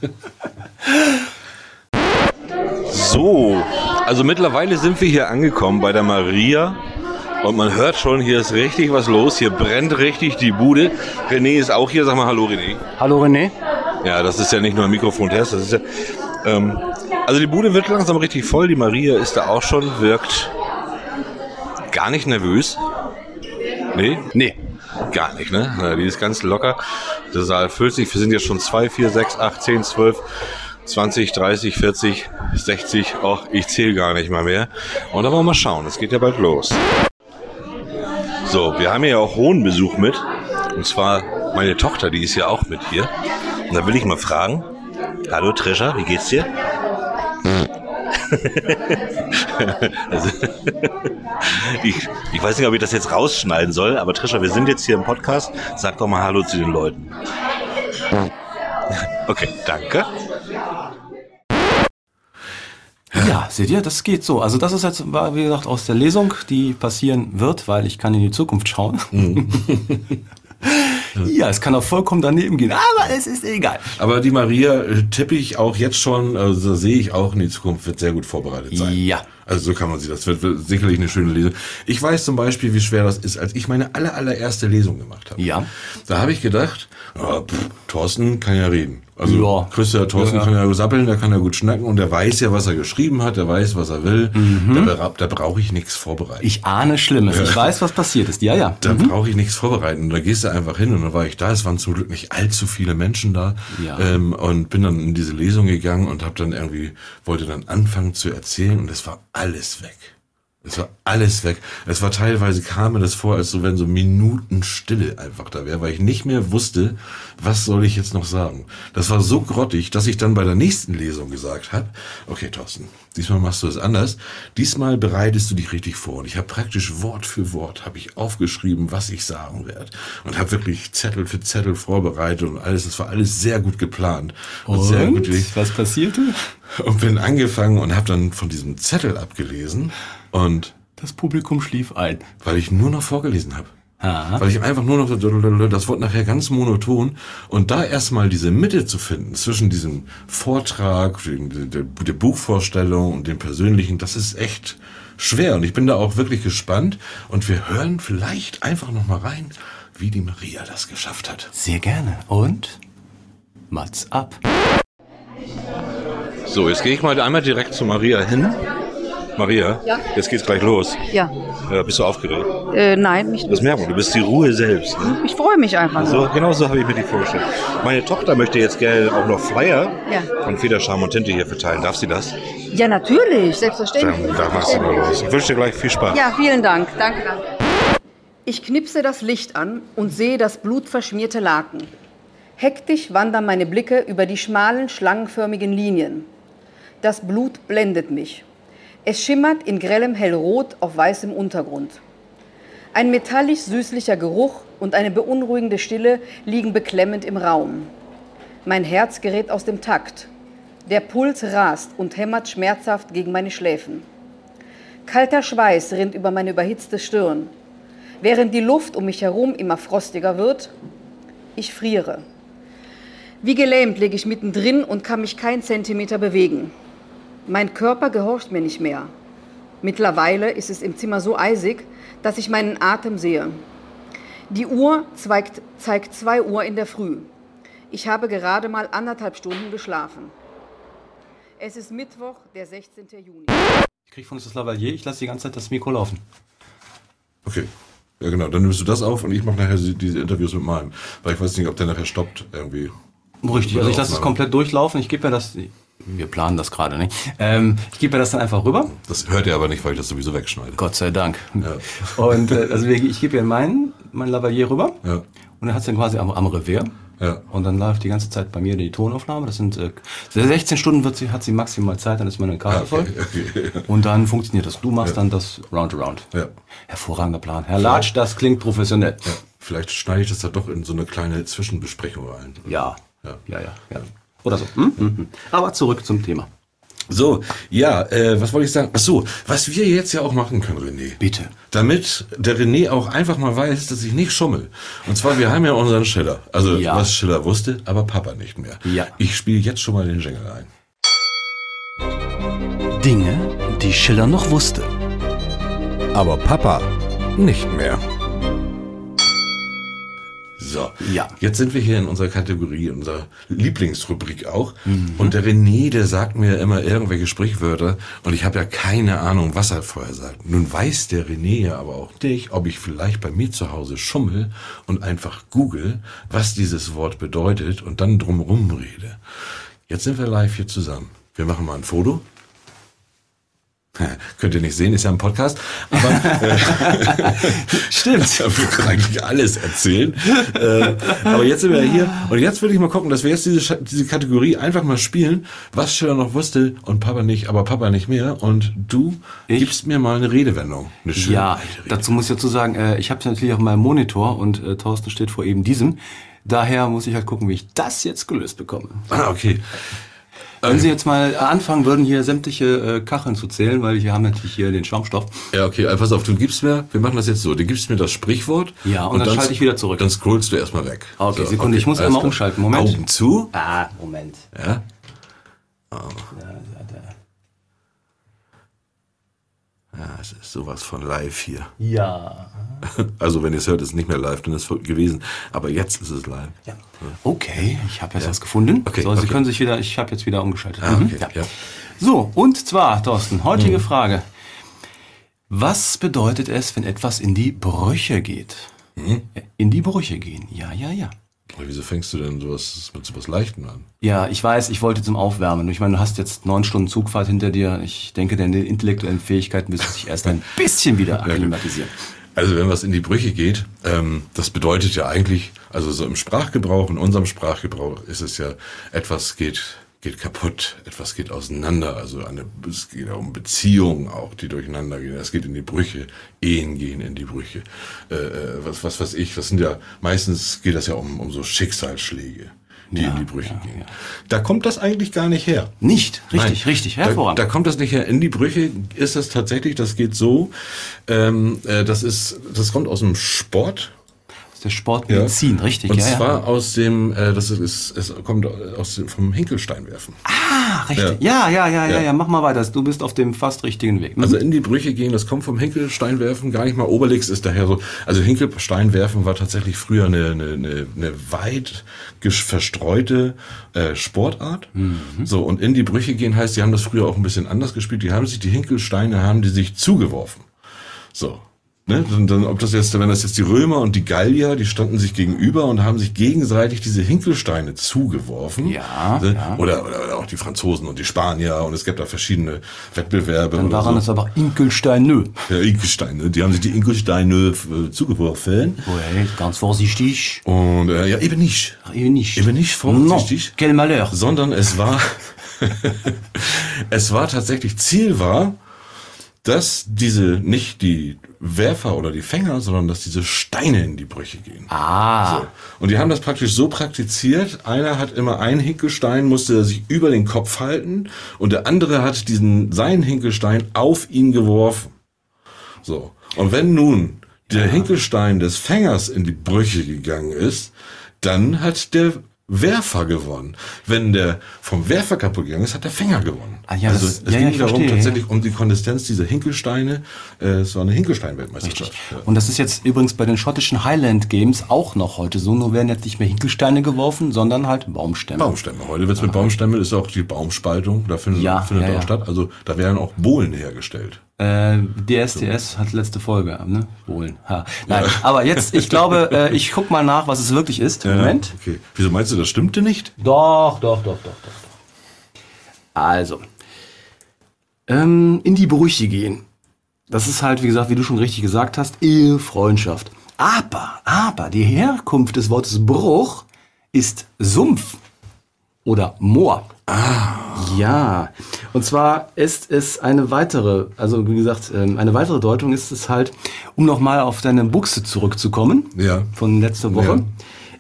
S3: So, also mittlerweile sind wir hier angekommen bei der Maria. Und man hört schon, hier ist richtig was los. Hier brennt richtig die Bude. René ist auch hier. Sag mal Hallo, René.
S2: Hallo René.
S3: Ja, das ist ja nicht nur ein Mikrofon-Test. Das ist ja, ähm, also die Bude wird langsam richtig voll. Die Maria ist da auch schon, wirkt gar nicht nervös. Nee?
S2: Nee.
S3: Gar nicht, ne? Na, die ist ganz locker. Der Saal füllt sich. Wir sind jetzt schon 2, 4, 6, 8, 10, 12, 20, 30, 40, 60. Och, ich zähle gar nicht mal mehr. Und dann wollen wir mal schauen. Es geht ja bald los. So, wir haben hier ja auch hohen Besuch mit. Und zwar meine Tochter, die ist ja auch mit hier. Und da will ich mal fragen. Hallo Trisha, wie geht's dir? also, ich, ich weiß nicht, ob ich das jetzt rausschneiden soll, aber Trisha, wir sind jetzt hier im Podcast. Sag doch mal Hallo zu den Leuten. Okay, danke.
S2: Ja, seht ihr, das geht so. Also das ist jetzt, war, wie gesagt, aus der Lesung, die passieren wird, weil ich kann in die Zukunft schauen. ja, es kann auch vollkommen daneben gehen, aber es ist egal.
S1: Aber die Maria äh, tippe ich auch jetzt schon, also sehe ich auch in die Zukunft, wird sehr gut vorbereitet sein.
S2: Ja.
S1: Also so kann man sie, das wird, wird sicherlich eine schöne Lesung. Ich weiß zum Beispiel, wie schwer das ist, als ich meine aller, allererste Lesung gemacht habe.
S2: Ja.
S1: Da habe ich gedacht, ah, pff, Thorsten kann ja reden. Also
S2: Ja.
S1: Christa, Thorsten
S2: Ja.
S1: kann ja sappeln, der kann ja gut schnacken und der weiß ja, was er geschrieben hat, der weiß, was er will. Da, bra da brauche ich nichts vorbereiten.
S2: Ich ahne Schlimmes. Ich weiß, was passiert ist. Ja, ja.
S1: Da brauche ich nichts vorbereiten. Da gehst du einfach hin und dann war ich da. Es waren zum Glück nicht allzu viele Menschen da.
S2: Ja.
S1: Ähm, und bin dann in diese Lesung gegangen und habe dann irgendwie, wollte dann anfangen zu erzählen und es war alles weg. Es war alles weg. Es war teilweise kam mir das vor, als so wenn so Minuten Stille einfach da wäre, weil ich nicht mehr wusste, was soll ich jetzt noch sagen. Das war so grottig, dass ich dann bei der nächsten Lesung gesagt habe, okay Thorsten, diesmal machst du es anders. Diesmal bereitest du dich richtig vor. Und ich habe praktisch Wort für Wort habe ich aufgeschrieben, was ich sagen werde. Und habe wirklich Zettel für Zettel vorbereitet und alles. Es war alles sehr gut geplant. Und, sehr gut
S2: Und was passierte?
S1: und bin angefangen und habe dann von diesem Zettel abgelesen und
S2: Das Publikum schlief ein.
S1: weil ich nur noch vorgelesen habe.
S2: Aha.
S1: Weil ich einfach nur noch, das wurde nachher ganz monoton. Und da erstmal diese Mitte zu finden zwischen diesem Vortrag, der, der, der Buchvorstellung und dem Persönlichen, das ist echt schwer. Und ich bin da auch wirklich gespannt. Und wir hören vielleicht einfach noch mal rein, wie die Maria das geschafft hat.
S2: Sehr gerne. Und? Mats ab.
S3: So, jetzt gehe ich mal einmal direkt zu Maria hin. Maria,
S8: Ja?
S3: jetzt geht's gleich los.
S8: Ja,
S3: Ja, bist du aufgeregt?
S8: äh, nein, nicht
S3: Das merkt man, du bist die Ruhe selbst. Ne?
S8: Ich freue mich einfach.
S3: So, genau so habe ich mir die vorgestellt. Meine Tochter möchte jetzt gerne auch noch Flyer
S8: Ja.
S3: von Federscham und Tinte hier verteilen. Darf sie das?
S8: Ja, natürlich,
S3: Dann,
S8: selbstverständlich.
S3: dann machst du mal los. Ich wünsche dir gleich viel Spaß.
S8: Ja, vielen Dank. Danke, danke. Ich knipse das Licht an und sehe das blutverschmierte Laken. Hektisch wandern meine Blicke über die schmalen, schlangenförmigen Linien. Das Blut blendet mich. Es schimmert in grellem Hellrot auf weißem Untergrund. Ein metallisch-süßlicher Geruch und eine beunruhigende Stille liegen beklemmend im Raum. Mein Herz gerät aus dem Takt. Der Puls rast und hämmert schmerzhaft gegen meine Schläfen. Kalter Schweiß rinnt über meine überhitzte Stirn, während die Luft um mich herum immer frostiger wird. Ich friere. Wie gelähmt liege ich mittendrin und kann mich kein Zentimeter bewegen. Mein Körper gehorcht mir nicht mehr. Mittlerweile ist es im Zimmer so eisig, dass ich meinen Atem sehe. Die Uhr zeigt, zeigt 2 Uhr in der Früh. Ich habe gerade mal anderthalb Stunden geschlafen. Es ist Mittwoch, der 16. Juni.
S2: Ich krieg von uns das Lavalier, ich lasse die ganze Zeit das Mikro laufen.
S1: Okay. Ja, genau. Dann nimmst du das auf und ich mache nachher diese Interviews mit meinem. Weil ich weiß nicht, ob der nachher stoppt irgendwie.
S2: Richtig, also ich lasse es komplett durchlaufen. Ich gebe mir das, wir planen das gerade nicht. Ähm, ich gebe mir das dann einfach rüber.
S1: Das hört ihr aber nicht, weil ich das sowieso wegschneide.
S2: Gott sei Dank. Und äh, also ich gebe ihr meinen, mein Lavalier rüber.
S1: Ja.
S2: Und er hat es dann quasi am, am Revier.
S1: Ja.
S2: Und dann läuft die ganze Zeit bei mir die Tonaufnahme. Das sind äh, 16 Stunden wird sie, hat sie maximal Zeit, dann ist meine Karte
S1: Ah,
S2: voll.
S1: okay, okay.
S2: Und dann funktioniert das. Du machst dann das Roundaround.
S1: Ja.
S2: Hervorragender Plan. Herr Latsch, das klingt professionell.
S1: Ja. Vielleicht schneide ich das da doch in so eine kleine Zwischenbesprechung rein.
S2: Ja.
S1: Ja.
S2: Ja, ja, ja. Oder so. Hm? Hm, hm. Aber zurück zum Thema.
S1: So, ja, äh, was wollte ich sagen? Ach so, was wir jetzt ja auch machen können, René.
S2: Bitte.
S1: Damit der René auch einfach mal weiß, dass ich nicht schummel. Und zwar, wir haben ja unseren Schiller. Also,
S2: Ja.
S1: was Schiller wusste, aber Papa nicht mehr.
S2: Ja.
S1: Ich spiele jetzt schon mal den Jingle ein.
S4: Dinge, die Schiller noch wusste.
S3: Aber Papa nicht mehr.
S1: So,
S2: Ja.
S1: jetzt sind wir hier in unserer Kategorie, in unserer Lieblingsrubrik auch.
S2: Mhm.
S1: Und der René, der sagt mir immer irgendwelche Sprichwörter und ich habe ja keine Ahnung, was er vorher sagt. Nun weiß der René ja aber auch nicht, ob ich vielleicht bei mir zu Hause schummel und einfach google, was dieses Wort bedeutet und dann drumherum rede. Jetzt sind wir live hier zusammen. Wir machen mal ein Foto. Könnt ihr nicht sehen, ist ja ein Podcast. Aber äh,
S2: Stimmt.
S1: wir können eigentlich alles erzählen. äh, aber jetzt sind wir hier. Und jetzt würde ich mal gucken, dass wir jetzt diese, diese Kategorie einfach mal spielen, was Schiller noch wusste und Papa nicht, aber Papa nicht mehr. Und du
S2: Ich?
S1: gibst mir mal eine Redewendung. Eine schöne
S2: Ja, dazu muss ich dazu sagen, äh, ich habe es natürlich auf meinem Monitor und äh, Thorsten steht vor eben diesem. Daher muss ich halt gucken, wie ich das jetzt gelöst bekomme.
S1: Ah, okay.
S2: Wenn Sie jetzt mal anfangen würden, hier sämtliche äh, Kacheln zu zählen, weil wir haben natürlich hier den Schaumstoff.
S1: Ja, okay, also pass auf, du gibst mir, wir machen das jetzt so, du gibst mir das Sprichwort.
S2: Ja, und dann schalte ich wieder zurück.
S1: Dann scrollst du erstmal weg.
S2: Okay, Sekunde, ich muss einmal umschalten, Moment.
S1: Augen zu.
S2: Ah, Moment.
S1: Ja. Ja, es ist sowas von live hier.
S2: Ja.
S1: Also wenn ihr es hört, ist es nicht mehr live, dann ist es gewesen. Aber jetzt ist es live.
S2: ja. Okay, ich habe jetzt was gefunden.
S1: Okay,
S2: so, Sie
S1: okay.
S2: können sich wieder, ich habe jetzt wieder umgeschaltet.
S1: Ah,
S2: Mhm,
S1: okay, ja.
S2: So, und zwar, Thorsten, heutige
S1: Mhm.
S2: Frage. Was bedeutet es, wenn etwas in die Brüche geht?
S1: Mhm.
S2: In die Brüche gehen. Ja, ja, ja.
S1: Aber wieso fängst du denn sowas mit sowas Leichtem an?
S2: Ja, ich weiß, ich wollte zum Aufwärmen. Ich meine, du hast jetzt neun Stunden Zugfahrt hinter dir. Ich denke, deine intellektuellen Fähigkeiten müssen sich erst ein bisschen wieder akklimatisieren.
S1: Also wenn was in die Brüche geht, ähm, das bedeutet ja eigentlich, also so im Sprachgebrauch, in unserem Sprachgebrauch ist es ja, etwas geht, geht kaputt, etwas geht auseinander, also eine, es geht ja um Beziehungen auch, die durcheinander gehen, es geht in die Brüche, Ehen gehen in die Brüche, äh, äh, was, was weiß ich, was sind ja, meistens geht das ja um, um so Schicksalsschläge, die in die Brüche gehen. Da kommt das eigentlich gar nicht her.
S2: Nicht, richtig,
S1: Nein,
S2: richtig,
S1: da,
S2: hervorragend.
S1: da kommt das nicht her. In die Brüche ist das tatsächlich, das geht so, ähm, äh, das ist, das kommt aus dem Sport.
S2: Der Sportmedizin, richtig,
S1: Und
S2: ja, ja.
S1: zwar aus dem, äh, das ist, es kommt aus dem, vom Hinkelsteinwerfen.
S2: Ah, richtig. Ja, ja, ja, ja,
S1: Ja.
S2: ja, mach mal weiter. Du bist auf dem fast richtigen Weg. Mhm.
S1: Also in die Brüche gehen, das kommt vom Hinkelsteinwerfen, gar nicht mal Obelix ist daher so. Also Hinkelsteinwerfen war tatsächlich früher eine, eine, eine, eine weit verstreute äh, Sportart. So, und in die Brüche gehen heißt, die haben das früher auch ein bisschen anders gespielt. Die haben sich, die Hinkelsteine haben die sich zugeworfen. So. Ne? Und dann, ob das jetzt, wenn das jetzt die Römer und die Gallier, die standen sich gegenüber und haben sich gegenseitig diese Hinkelsteine zugeworfen.
S2: Ja,
S1: Ne?
S2: ja.
S1: Oder, oder auch die Franzosen und die Spanier und es gibt da verschiedene Wettbewerbe.
S2: Dann daran
S1: so.
S2: ist aber Inkelstein nö.
S1: Ja, Inkelsteine, die haben sich die Inkelsteine äh, zugeworfen.
S2: Ouais, ganz vorsichtig.
S1: Und äh, ja, eben nicht.
S2: Eben nicht.
S1: Eben nicht vorsichtig.
S2: Non, quel malheur.
S1: Sondern es war, es war tatsächlich, Ziel war, dass diese nicht die Werfer oder die Fänger, sondern dass diese Steine in die Brüche gehen.
S2: Ah.
S1: So. Und die haben das praktisch so praktiziert. Einer hat immer einen Hinkelstein, musste sich über den Kopf halten und der andere hat diesen seinen Hinkelstein auf ihn geworfen. So. Und wenn nun der Hinkelstein des Fängers in die Brüche gegangen ist, dann hat der Werfer gewonnen. Wenn der vom Werfer kaputt gegangen ist, hat der Fänger gewonnen.
S2: Ah, ja,
S1: also
S2: das-
S1: es
S2: ja, ja,
S1: ging
S2: ich
S1: darum
S2: verstehe,
S1: tatsächlich um die Konsistenz dieser Hinkelsteine. Äh, es war eine Hinkelstein-Weltmeisterschaft. Ja.
S2: Und das ist jetzt übrigens bei den schottischen Highland Games auch noch heute so. Nur werden jetzt nicht mehr Hinkelsteine geworfen, sondern halt Baumstämme.
S1: Baumstämme. Heute wird's mit Baumstämmen, ist auch die Baumspaltung, da findet,
S2: Ja,
S1: findet
S2: ja,
S1: auch
S2: ja.
S1: statt. Also da werden auch Bohlen hergestellt.
S2: Äh, DSDS hat letzte Folge, ne? Bohlen. Ha. Nein, aber jetzt, ich glaube, äh, ich guck mal nach, was es wirklich ist. Moment.
S1: Okay. Wieso meinst du, das stimmte nicht?
S2: Doch, doch, doch, doch, doch. doch. Also, ähm, in die Brüche gehen. Das ist halt, wie gesagt, wie du schon richtig gesagt hast, Ehe, Freundschaft. Aber, aber, die Herkunft des Wortes Bruch ist Sumpf oder Moor. Ah. Ja. Und zwar ist es eine weitere, also wie gesagt, ähm, eine weitere Deutung ist es halt, um nochmal auf deine Buchse zurückzukommen.
S1: Ja.
S2: Von letzter Woche.
S1: Ja.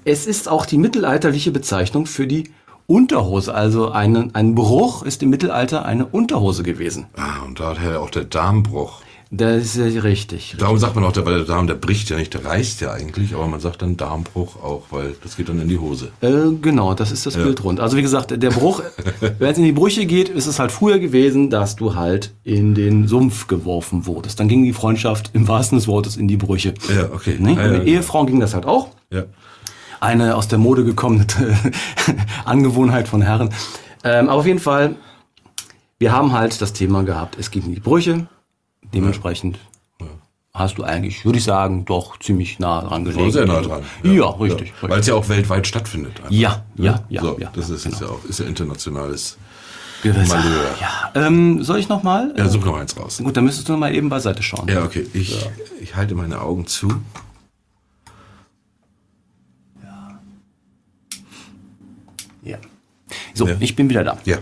S2: Es ist auch die mittelalterliche Bezeichnung für die Unterhose. Also eine, ein Bruch ist im Mittelalter eine Unterhose gewesen.
S1: Ah, und daher auch der Darmbruch.
S2: Das ist ja richtig.
S1: Darum sagt man auch, der, weil der Darm, der bricht ja nicht, der reißt ja eigentlich, aber man sagt dann Darmbruch auch, weil das geht dann in die Hose.
S2: Äh, genau, das ist das Bild rund. Also wie gesagt, der Bruch, wenn es in die Brüche geht, ist es halt früher gewesen, dass du halt in den Sumpf geworfen wurdest. Dann ging die Freundschaft im wahrsten des Wortes in die Brüche.
S1: Ja, okay.
S2: Ne?
S1: Ja, ja,
S2: Mit Ehefrauen ging das halt auch.
S1: Ja.
S2: eine aus der Mode gekommene Angewohnheit von Herren. Ähm, aber auf jeden Fall, wir haben halt das Thema gehabt, es geht in die Brüche. Dementsprechend hast du eigentlich, würde ich sagen, doch ziemlich nah dran gelegen.
S1: Sehr nah dran.
S2: Ja, richtig.
S1: Weil
S2: richtig.
S1: es ja auch weltweit stattfindet. einfach.
S2: Ja, ja, ja,
S1: So,
S2: ja,
S1: das
S2: ja,
S1: ist, ist ja auch ist ja internationales
S2: Gewässer.
S1: Malheur.
S2: Ja, ähm, soll ich noch mal?
S1: Ja, such noch eins raus.
S2: Gut, dann müsstest du noch mal eben beiseite schauen.
S1: Ja, okay. Ich, ich halte meine Augen zu.
S2: Ja. So,
S1: Ja.
S2: ich bin wieder da.
S1: Ja.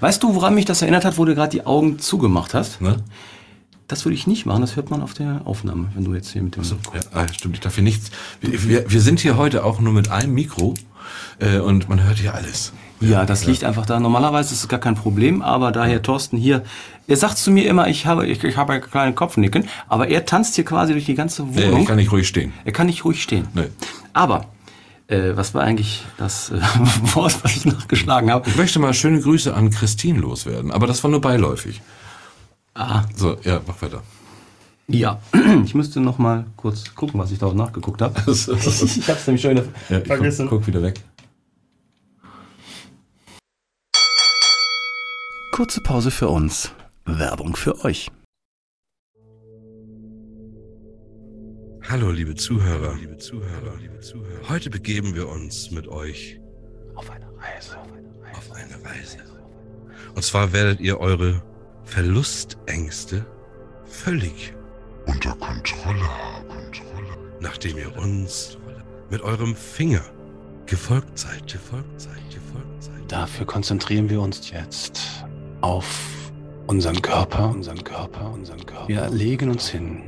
S2: Weißt du, woran mich das erinnert hat, wo du gerade die Augen zugemacht hast?
S1: Ne?
S2: Das würde ich nicht machen, das hört man auf der Aufnahme, wenn du jetzt hier mit dem...
S1: Ja, ah, stimmt, ich darf hier nichts. Wir, wir, wir sind hier heute auch nur mit einem Mikro äh, und man hört hier alles.
S2: Ja, das liegt einfach da. Normalerweise ist es gar kein Problem, aber da Herr Thorsten hier, er sagt zu mir immer, ich habe, ich, ich habe einen kleinen Kopfnicken, aber er tanzt hier quasi durch die ganze Wohnung.
S1: ich kann nicht ruhig stehen.
S2: er kann nicht ruhig stehen.
S1: Nee.
S2: Aber, äh, was war eigentlich das äh, Wort, was ich nachgeschlagen habe?
S1: Ich möchte mal schöne Grüße an Christine loswerden, aber das war nur beiläufig.
S2: Ah,
S1: So, ja, mach weiter.
S2: ja. Ich müsste noch mal kurz gucken, was ich da nachgeguckt habe. ich habe es nämlich schon wieder
S1: Ja, ich
S2: vergessen.
S1: Guck, guck wieder weg.
S4: Kurze Pause für uns. Werbung für euch.
S3: Hallo, liebe Zuhörer. liebe Zuhörer, liebe Zuhörer. Heute begeben wir uns mit euch
S2: Auf eine Reise.
S3: auf eine Reise. Und zwar werdet ihr eure Verlustängste völlig
S9: unter Kontrolle haben.
S3: nachdem ihr uns mit eurem Finger gefolgt seid, gefolgt seid, gefolgt seid.
S2: Dafür konzentrieren wir uns jetzt auf unseren Körper, unseren Körper, unseren Körper. Wir legen uns hin.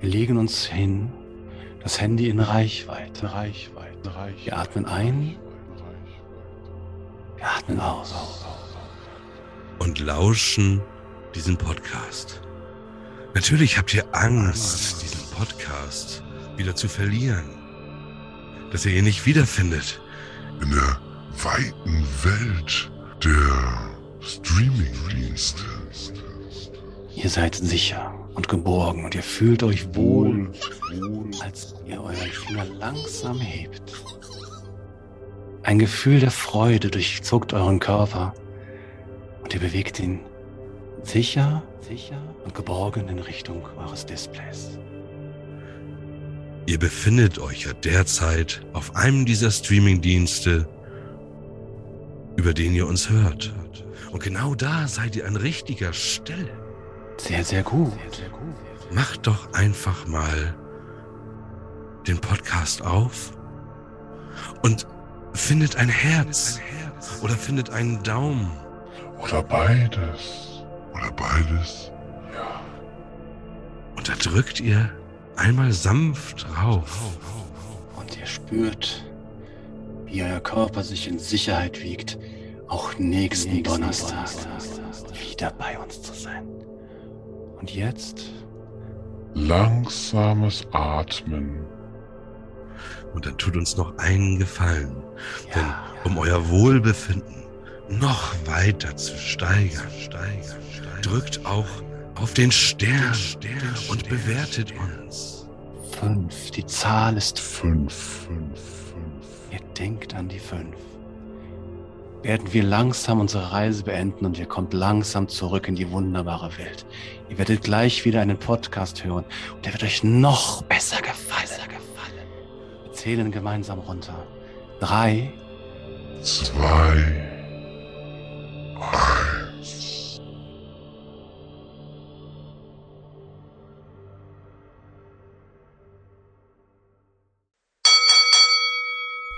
S2: Wir legen uns hin. Das Handy in Reichweite, Reichweite, Reichweite. Wir atmen ein. Wir atmen aus.
S3: Und lauschen diesen Podcast. Natürlich habt ihr Angst, diesen Podcast wieder zu verlieren. Dass ihr ihn nicht wiederfindet.
S9: In der weiten Welt der Streaming-Dienste.
S2: Ihr seid sicher und geborgen und ihr fühlt euch wohl, als ihr euren Finger langsam hebt. Ein Gefühl der Freude durchzuckt euren Körper und ihr bewegt ihn sicher, sicher und geborgen in Richtung eures Displays.
S3: Ihr befindet euch ja derzeit auf einem dieser Streaming-Dienste, über den ihr uns hört. Und genau da seid ihr an richtiger Stelle.
S2: Sehr, sehr gut.
S3: Macht doch einfach mal den Podcast auf und findet ein Herz oder findet einen Daumen.
S9: Oder beides. Oder beides.
S1: Und da drückt ihr einmal sanft rauf.
S2: Und ihr spürt, wie euer Körper sich in Sicherheit wiegt, auch nächsten, Donnerstag, wieder bei uns zu sein. Und jetzt
S9: Langsames Atmen.
S1: Und dann tut uns noch einen Gefallen. Denn um euer Wohlbefinden noch weiter zu steigern, drückt auch auf den Stern, und bewertet uns.
S2: fünf. Die Zahl ist fünf. Ihr denkt an die fünf. Werden wir langsam unsere Reise beenden und ihr kommt langsam zurück in die wunderbare Welt. Ihr werdet gleich wieder einen Podcast hören und der wird euch noch besser gefallen. Wir zählen gemeinsam runter. Drei,
S9: Zwei.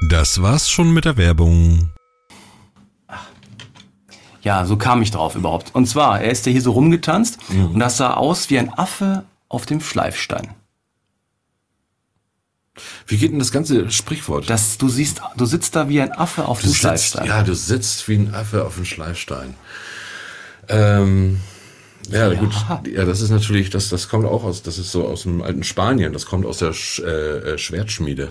S3: Das war's schon mit der Werbung.
S2: Ja, so kam ich drauf überhaupt. Und zwar, er ist ja hier so rumgetanzt und das sah aus wie ein Affe auf dem Schleifstein.
S1: Wie geht denn das ganze Sprichwort?
S2: Das, du siehst, du sitzt da wie ein Affe auf
S1: Du
S2: dem
S1: sitzt,
S2: Schleifstein.
S1: ja, du sitzt wie ein Affe auf dem Schleifstein. Ähm, ja, gut. Ja, das ist natürlich, das, das kommt auch aus, das ist so aus dem alten Spanien. Das kommt aus der Sch, äh, äh, Schwertschmiede.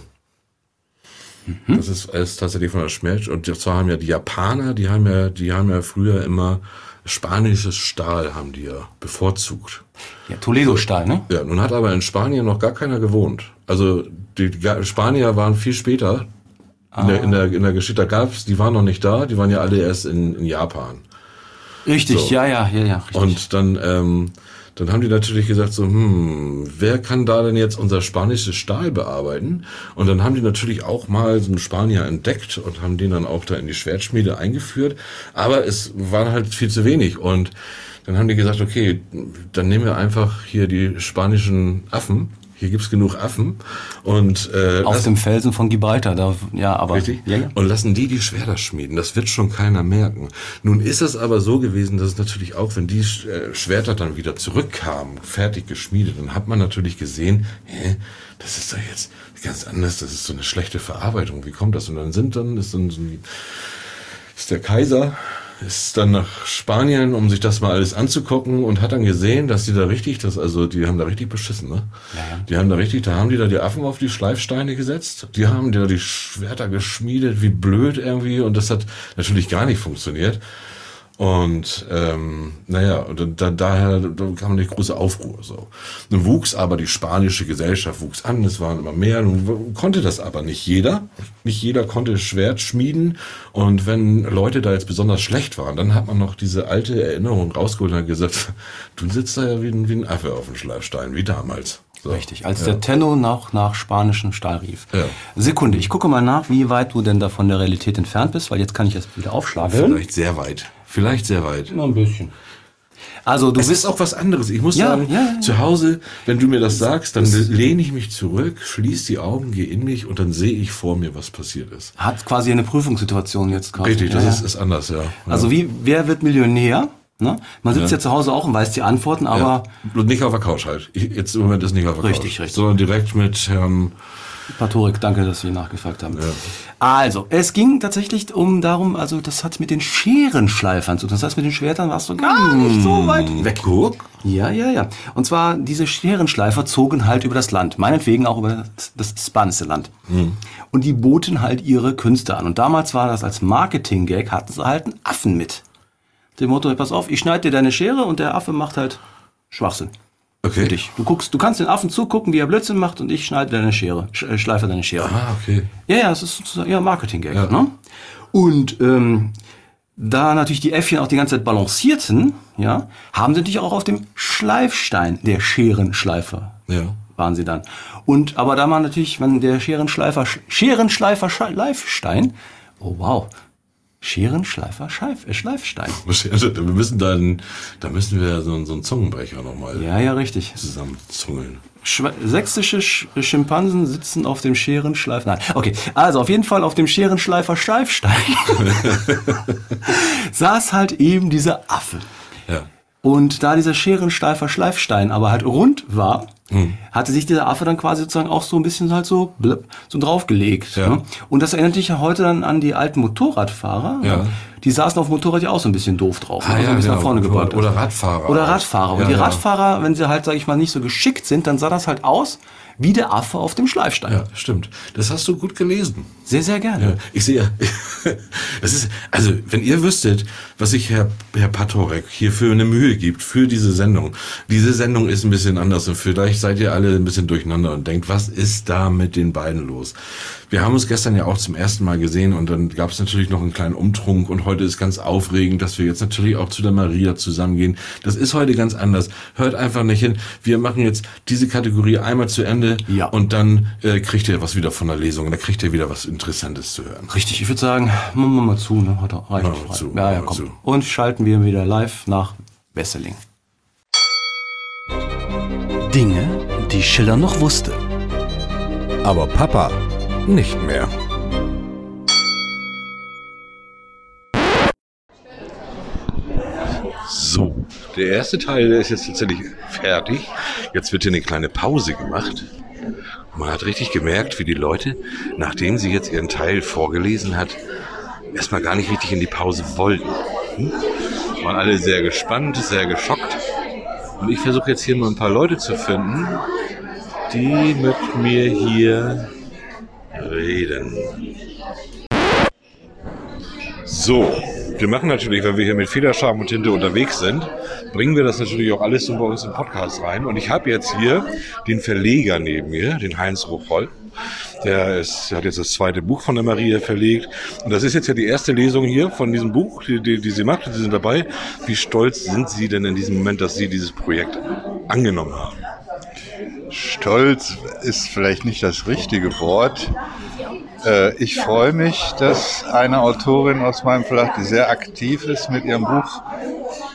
S1: Das ist, ist tatsächlich von der Schwert. Und zwar haben ja die Japaner, die haben ja, die haben ja früher immer spanisches Stahl haben die ja bevorzugt.
S2: Ja, Toledo-Stahl, ne?
S1: Ja, nun hat aber in Spanien noch gar keiner gewohnt. Also die, Spanier waren viel später in, der, in, der, in der Geschichte. Da gab's, die waren noch nicht da, die waren ja alle erst in, in Japan.
S2: Richtig,
S1: So.
S2: ja, ja, ja, ja. Richtig.
S1: Und dann, ähm, dann haben die natürlich gesagt so, hm, wer kann da denn jetzt unser spanisches Stahl bearbeiten? Und dann haben die natürlich auch mal so einen Spanier entdeckt und haben den dann auch da in die Schwertschmiede eingeführt. Aber es war halt viel zu wenig und dann haben die gesagt, okay, dann nehmen wir einfach hier die spanischen Affen. Hier gibt's genug Affen und äh,
S2: auf
S1: lassen-
S2: dem Felsen von Gibraltar, da, ja, aber.
S1: Richtig?
S2: Ja, ja.
S1: Und lassen die die Schwerter schmieden. Das wird schon keiner merken. Nun ist es aber so gewesen, dass es natürlich auch, wenn die äh, Schwerter dann wieder zurückkamen, fertig geschmiedet, dann hat man natürlich gesehen, hä, das ist doch jetzt ganz anders, das ist so eine schlechte Verarbeitung. Wie kommt das? Und dann sind dann, ist dann so ein, ist der Kaiser, ist dann nach Spanien, um sich das mal alles anzugucken und hat dann gesehen, dass die da richtig, das, also die haben da richtig beschissen, ne? Die haben da richtig, da haben die da die Affen auf die Schleifsteine gesetzt, die haben da die Schwerter geschmiedet, wie blöd irgendwie und das hat natürlich gar nicht funktioniert. Und ähm, naja, da, daher da kam eine große Aufruhr. So. Nun wuchs aber die spanische Gesellschaft wuchs an, es waren immer mehr, nun konnte das aber nicht jeder. Nicht jeder konnte Schwert schmieden. Und wenn Leute da jetzt besonders schlecht waren, dann hat man noch diese alte Erinnerung rausgeholt und hat gesagt, du sitzt da ja wie ein, wie ein Affe auf dem Schleifstein, wie damals. So.
S2: Richtig, als
S1: ja.
S2: der Tenno nach, nach spanischen Stahl rief.
S1: Ja.
S2: Sekunde, ich gucke mal nach, wie weit du denn da von der Realität entfernt bist, weil jetzt kann ich es wieder aufschlagen.
S1: Vielleicht sehr weit. Vielleicht sehr weit.
S2: Noch ein bisschen. Also du
S1: Es
S2: bist
S1: ist auch was anderes. Ich muss
S2: Ja,
S1: sagen,
S2: ja, ja.
S1: zu Hause, wenn du mir das sagst, dann lehne ich mich zurück, schließe die Augen, gehe in mich und dann sehe ich vor mir, was passiert ist.
S2: hat quasi eine Prüfungssituation jetzt gerade.
S1: Richtig, das ist, ist anders, ja.
S2: Also wie, wer wird Millionär? Ne? Man sitzt ja. zu Hause auch und weiß die Antworten, aber
S1: nicht auf der Couch halt. Ich, jetzt im Moment ist nicht auf der
S2: Richtig,
S1: Couch.
S2: richtig.
S1: Sondern direkt mit Herrn.
S2: Patorik, danke, dass Sie nachgefragt haben. Also, es ging tatsächlich um darum, also das hat mit den Scherenschleifern zu tun. Das heißt, mit den Schwertern warst du gar nicht so weit weg.
S1: Guck.
S2: Ja, ja, ja. Und zwar, diese Scherenschleifer zogen halt über das Land. Meinetwegen auch über das, spanische Land. Und die boten halt ihre Künste an. Und damals war das als Marketing-Gag, hatten sie halt einen Affen mit. Dem Motto, pass auf, ich schneide dir deine Schere und der Affe macht halt Schwachsinn. Für
S1: Okay.
S2: dich. Du guckst, du kannst den Affen zugucken, wie er Blödsinn macht und ich schneide deine Schere, sch- äh, schleife deine Schere.
S1: Ah, okay.
S2: Ja, ja, es ist sozusagen ja, Marketing-Gag. Ne? Und ähm, da natürlich die Äffchen auch die ganze Zeit balancierten, ja, haben sie natürlich auch auf dem Schleifstein der Scherenschleifer
S1: Ja.
S2: waren sie dann. Und aber da man natürlich, wenn der Scherenschleifer Scherenschleifer Schleifstein, oh wow, Scherenschleifer Scheif, äh, Schleifstein.
S1: Also, wir müssen dann, da müssen wir so, einen- so einen Zungenbrecher nochmal
S2: Ja, ja, richtig.
S1: zusammenzungeln.
S2: Schwe sächsische Sch Schimpansen sitzen auf dem Scherenschleifer. Nein, okay. Also auf jeden Fall auf dem Scherenschleifer Schleifstein saß halt eben dieser Affe.
S1: Ja.
S2: Und da dieser scherensteifer Schleifstein aber halt rund war, hatte sich dieser Affe dann quasi sozusagen auch so ein bisschen halt so, blip, so draufgelegt.
S1: Ja.
S2: Ne? Und das erinnert dich ja heute dann an die alten Motorradfahrer.
S1: Ja.
S2: ne? Die saßen auf dem Motorrad ja auch so ein bisschen doof drauf.
S1: Ah,
S2: ne? so
S1: ja,
S2: ein bisschen
S1: genau.
S2: nach vorne gebeugt.
S1: Oder Radfahrer
S2: Oder
S1: auch.
S2: Radfahrer. Und die
S1: ja.
S2: Radfahrer, wenn sie halt, sag ich mal, nicht so geschickt sind, dann sah das halt aus wie der Affe auf dem Schleifstein.
S1: Ja, stimmt. Das hast du gut gelesen.
S2: Sehr, sehr gerne.
S1: Ja, ich sehe, das ist, also, wenn ihr wüsstet, was sich Herr, Herr Patorek hier für eine Mühe gibt, für diese Sendung. Diese Sendung ist ein bisschen anders und vielleicht seid ihr alle ein bisschen durcheinander und denkt, was ist da mit den beiden los? Wir haben uns gestern ja auch zum ersten Mal gesehen und dann gab es natürlich noch einen kleinen Umtrunk und heute ist ganz aufregend, dass wir jetzt natürlich auch zu der Maria zusammengehen. Das ist heute ganz anders. Hört einfach nicht hin. Wir machen jetzt diese Kategorie einmal zu Ende
S2: Ja.
S1: und dann äh, kriegt ihr was wieder von der Lesung. Da kriegt ihr wieder was Interessantes zu hören.
S2: Richtig, ich würde sagen, machen wir mal zu, ne? Hat er- reicht frei.
S1: zu,
S2: Ja, ja, komm.
S1: zu.
S2: Und schalten wir wieder live nach Wesseling.
S4: Dinge, die Schiller noch wusste.
S3: Aber Papa nicht mehr.
S1: Der erste Teil, ist jetzt tatsächlich fertig. Jetzt wird hier eine kleine Pause gemacht. Man hat richtig gemerkt, wie die Leute, nachdem sie jetzt ihren Teil vorgelesen hat, erstmal gar nicht richtig in die Pause wollten. Hm? Waren alle sehr gespannt, sehr geschockt. Und ich versuche jetzt hier mal ein paar Leute zu finden, die mit mir hier reden. So, wir machen natürlich, weil wir hier mit Federscham und Tinte unterwegs sind, bringen wir das natürlich auch alles so bei uns im Podcast rein. Und ich habe jetzt hier den Verleger neben mir, den Heinz Ruchroll. Der, ist, hat jetzt das zweite Buch von der Maria verlegt. Und das ist jetzt ja die erste Lesung hier von diesem Buch, die, die, die sie macht. Sie sind dabei. Wie stolz sind Sie denn in diesem Moment, dass Sie dieses Projekt angenommen haben?
S10: Stolz ist vielleicht nicht das richtige Wort. Äh, Ich freue mich, dass eine Autorin aus meinem Verlag, die sehr aktiv ist mit ihrem Buch,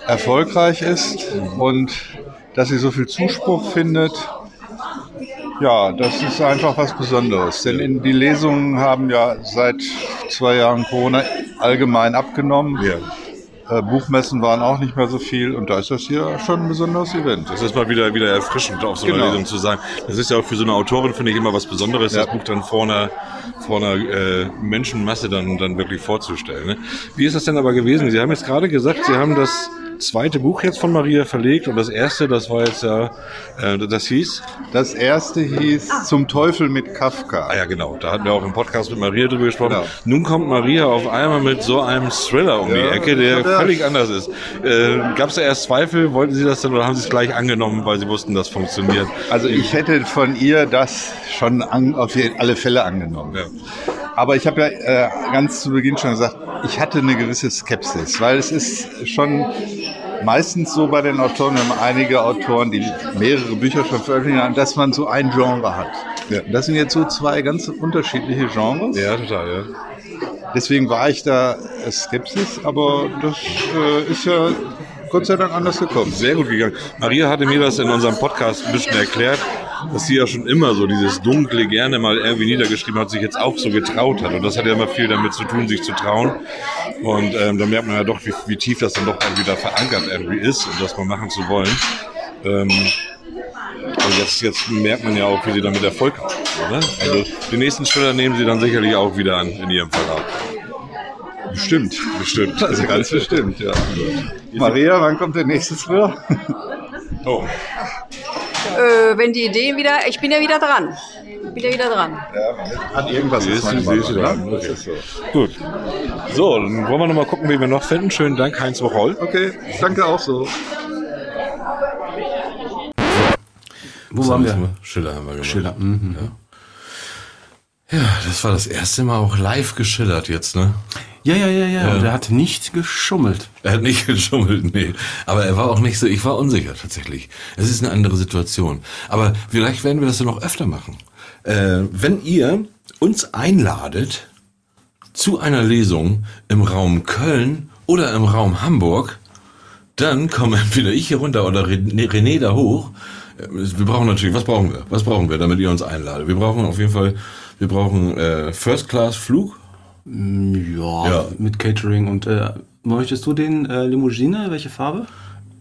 S10: erfolgreich ist und dass sie so viel Zuspruch findet. Ja, das ist einfach was Besonderes. Denn in, die Lesungen haben ja seit zwei Jahren Corona allgemein abgenommen. Äh, Buchmessen waren auch nicht mehr so viel und da ist das hier schon ein besonderes Event.
S1: Das ist mal wieder, wieder erfrischend, auf so einer
S10: Genau.
S1: Lesung zu sein. Das ist ja auch für so eine Autorin, finde ich, immer was Besonderes,
S10: Ja.
S1: das Buch dann vor einer, vor einer äh, Menschenmasse dann, dann wirklich vorzustellen. Ne? Wie ist das denn aber gewesen? Sie haben jetzt gerade gesagt, Sie haben das zweite Buch jetzt von Maria verlegt und das erste, das war jetzt ja, äh, das hieß?
S10: Das erste hieß Zum Teufel mit Kafka.
S1: Ah ja, genau. Da hatten wir auch im Podcast mit Maria drüber gesprochen.
S10: Genau.
S1: Nun kommt Maria auf einmal mit so einem Thriller um die
S10: Ja,
S1: Ecke, der völlig anders ist. Äh, Gab es da erst Zweifel? Wollten Sie das dann oder haben Sie es gleich angenommen, weil Sie wussten, das funktioniert?
S10: Also ich hätte von ihr das schon an, auf alle Fälle angenommen.
S1: Ja.
S10: Aber ich habe ja äh, ganz zu Beginn schon gesagt, ich hatte eine gewisse Skepsis, weil es ist schon meistens so bei den Autoren, wir haben einige Autoren, die mehrere Bücher schon veröffentlicht haben, dass man so ein Genre hat.
S1: Ja.
S10: Das sind jetzt so zwei ganz unterschiedliche Genres.
S1: Ja, total, ja.
S10: Deswegen war ich da äh, Skepsis, aber das äh, ist ja Gott sei Dank anders gekommen.
S1: Sehr gut gegangen. Maria hatte mir das in unserem Podcast ein bisschen erklärt, dass sie ja schon immer so dieses Dunkle gerne mal irgendwie niedergeschrieben hat, sich jetzt auch so getraut hat. Und das hat ja immer viel damit zu tun, sich zu trauen. Und ähm, da merkt man ja doch, wie, wie tief das dann doch irgendwie da verankert irgendwie ist und das mal machen zu wollen. Ähm, und jetzt, jetzt merkt man ja auch, wie sie damit Erfolg hat. Oder? Also den nächsten Schritt nehmen sie dann sicherlich auch wieder an in ihrem Verlag.
S10: Bestimmt.
S1: Bestimmt.
S10: Also ganz bestimmt, ja. Maria, wann kommt der nächste Thriller?
S1: Oh.
S8: Äh, wenn die Ideen wieder, ich bin ja wieder dran. Ich bin ja wieder dran.
S10: An irgendwas
S1: Sie
S10: ist
S1: ist,
S10: man
S1: sie
S10: immer
S1: ist wieder
S10: dran,
S1: dran.
S10: ne?
S1: Okay.
S10: So.
S1: Gut. So, dann wollen wir noch mal gucken, wie wir noch finden. Schönen Dank, Heinz Wocholl.
S10: Okay, danke auch so.
S2: Wo waren wir?
S1: Schiller haben wir gemacht.
S2: Schiller. Mhm.
S1: Ja, das war das erste Mal auch live geschillert jetzt, ne?
S2: Ja, ja, ja, ja. Und er hat nicht geschummelt.
S1: Er hat nicht geschummelt, nee. Aber er war auch nicht so, ich war unsicher tatsächlich. Es ist eine andere Situation. Aber vielleicht werden wir das ja noch öfter machen. Äh, wenn ihr uns einladet zu einer Lesung im Raum Köln oder im Raum Hamburg, dann kommen entweder ich hier runter oder René da hoch. Äh, Wir brauchen natürlich, was brauchen wir? Was brauchen wir, damit ihr uns einladet? Wir brauchen auf jeden Fall, wir brauchen äh, First Class Flug.
S2: Ja,
S1: Ja.
S2: mit Catering und äh, möchtest du den äh, Limousine? Welche Farbe?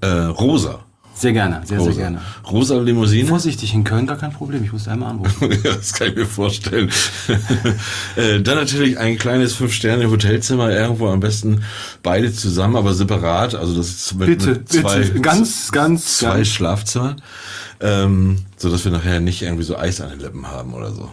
S1: Äh, rosa.
S2: Sehr gerne, sehr,
S1: Rosa.
S2: sehr gerne.
S1: Rosa Limousine.
S2: Vorsichtig, in Köln gar kein Problem. Ich musste einmal anrufen.
S1: ja, das kann ich mir vorstellen. äh, dann natürlich ein kleines Fünf-Sterne-Hotelzimmer, irgendwo am besten beide zusammen, aber separat. Also das ist mit,
S2: Bitte,
S1: mit zwei,
S2: bitte. Ganz, ganz,
S1: zwei
S2: ganz.
S1: Schlafzimmern, ähm, so dass wir nachher nicht irgendwie so Eis an den Lippen haben oder so.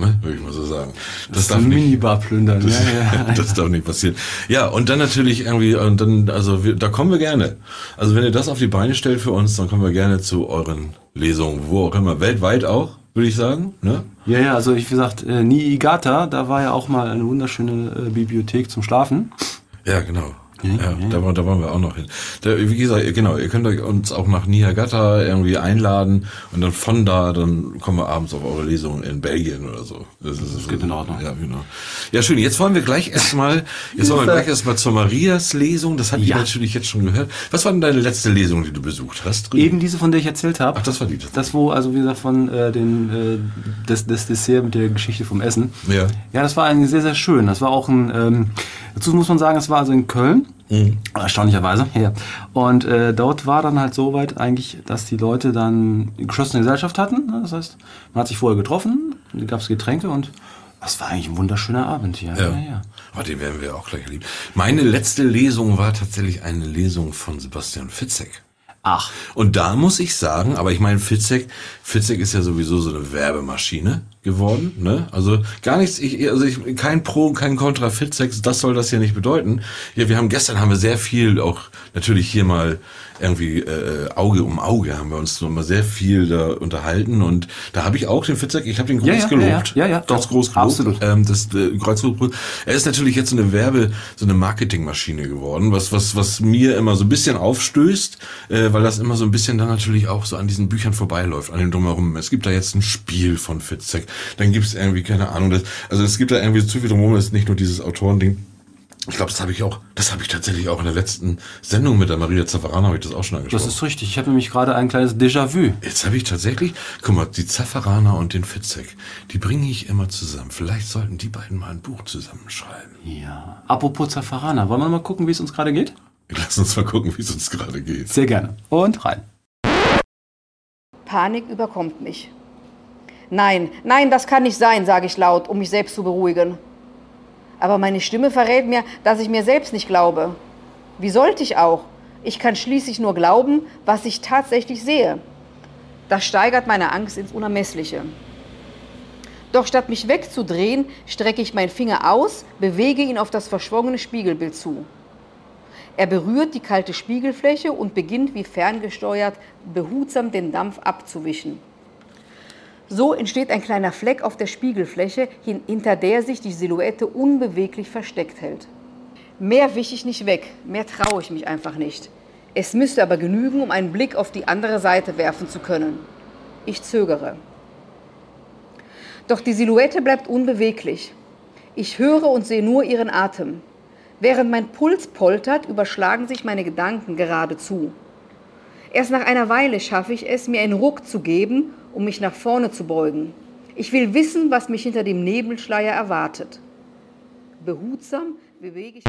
S1: Ne? Würde ich mal so sagen. Das,
S2: Das ist ein Minibar plündern.
S1: das,
S2: Ja, ja.
S1: das darf nicht passieren. Ja, und dann natürlich irgendwie, und dann, also wir, da kommen wir gerne. Also wenn ihr das auf die Beine stellt für uns, dann kommen wir gerne zu euren Lesungen, wo auch immer, weltweit auch, würde ich sagen. Ne?
S2: Ja, ja, also ich wie gesagt, äh, Niigata, da war ja auch mal eine wunderschöne äh, Bibliothek zum Schlafen.
S1: Ja, genau. Ja, Da, wollen- da wollen wir auch noch hin. Da, wie gesagt, genau, ihr könnt euch uns auch nach Niagata irgendwie einladen und dann von da, dann kommen wir abends auf eure Lesung in Belgien oder so. Das, ist, das
S2: geht in Ordnung.
S1: Ja, genau. Ja, schön. Jetzt wollen wir gleich erstmal, jetzt wollen wir gleich erstmal zur Marias Lesung. Das hat ihr
S2: Ja.
S1: natürlich jetzt schon gehört. Was war denn deine letzte Lesung, die du besucht hast? Rüdi?
S2: Eben diese, von der ich erzählt habe.
S1: Ach, das war die.
S2: Das, wo, also wie gesagt, von äh, den, äh, das, das Dessert mit der Geschichte vom Essen.
S1: Ja.
S2: Ja, das war eigentlich sehr, sehr schön. Das war auch ein, ähm, dazu muss man sagen, es war also in Köln. Erstaunlicherweise, ja. Und äh, dort war dann halt so weit eigentlich, dass die Leute dann geschlossene Gesellschaft hatten. Ne? Das heißt, man hat sich vorher getroffen, gab es Getränke und das war eigentlich ein wunderschöner Abend. Ja, ja, ja.
S1: Oh, den werden wir auch gleich erleben. Meine letzte Lesung war tatsächlich eine Lesung von Sebastian Fitzek.
S2: Ach.
S1: Und da muss ich sagen, aber ich meine, Fitzek, Fitzek ist ja sowieso so eine Werbemaschine geworden, ne? Also gar nichts, ich, also ich, kein Pro, kein Contra Fitzek, das soll das ja nicht bedeuten. Ja, wir haben gestern haben wir sehr viel auch natürlich hier mal irgendwie äh, Auge um Auge haben wir uns noch mal sehr viel da unterhalten und da habe ich auch den Fitzek, ich habe den groß
S2: Ja, ja,
S1: gelobt,
S2: ja, ja, ja, doch,
S1: groß gelobt.
S2: absolut.
S1: Ähm, das äh, Kreuzflug. Er ist natürlich jetzt so eine Werbe, so eine Marketingmaschine geworden, was was was mir immer so ein bisschen aufstößt, äh, weil das immer so ein bisschen dann natürlich auch so an diesen Büchern vorbeiläuft, an dem drumherum. Es gibt da jetzt ein Spiel von Fitzek, dann gibt es irgendwie keine Ahnung, das, also es gibt da irgendwie zu viel drumherum, es ist nicht nur dieses Autorending. Ich glaube, das habe ich auch, das habe ich tatsächlich auch in der letzten Sendung mit der Maria Zaffarana habe ich das auch schon angesprochen.
S2: Das ist richtig. Ich habe nämlich gerade ein kleines Déjà-vu.
S1: Jetzt habe ich tatsächlich, guck mal, die Zafferaner und den Fitzek, die bringe ich immer zusammen. Vielleicht sollten die beiden mal ein Buch zusammenschreiben.
S2: Ja. Apropos Zafarana, wollen wir mal gucken, wie es uns gerade geht?
S1: Lass uns mal gucken, wie es uns gerade geht.
S2: Sehr gerne. Und rein.
S8: Panik überkommt mich. Nein, nein, das kann nicht sein, sage ich laut, um mich selbst zu beruhigen. Aber meine Stimme verrät mir, dass ich mir selbst nicht glaube. Wie sollte ich auch? Ich kann schließlich nur glauben, was ich tatsächlich sehe. Das steigert meine Angst ins Unermessliche. Doch statt mich wegzudrehen, strecke ich meinen Finger aus, bewege ihn auf das verschwungene Spiegelbild zu. Er berührt die kalte Spiegelfläche und beginnt wie ferngesteuert behutsam den Dampf abzuwischen. So entsteht ein kleiner Fleck auf der Spiegelfläche, hin- hinter der sich die Silhouette unbeweglich versteckt hält. Mehr wich ich nicht weg, mehr traue ich mich einfach nicht. Es müsste aber genügen, um einen Blick auf die andere Seite werfen zu können. Ich zögere. Doch die Silhouette bleibt unbeweglich. Ich höre und sehe nur ihren Atem. Während mein Puls poltert, überschlagen sich meine Gedanken geradezu. Erst nach einer Weile schaffe ich es, mir einen Ruck zu geben, um mich nach vorne zu beugen. Ich will wissen, was mich hinter dem Nebelschleier erwartet. Behutsam bewege ich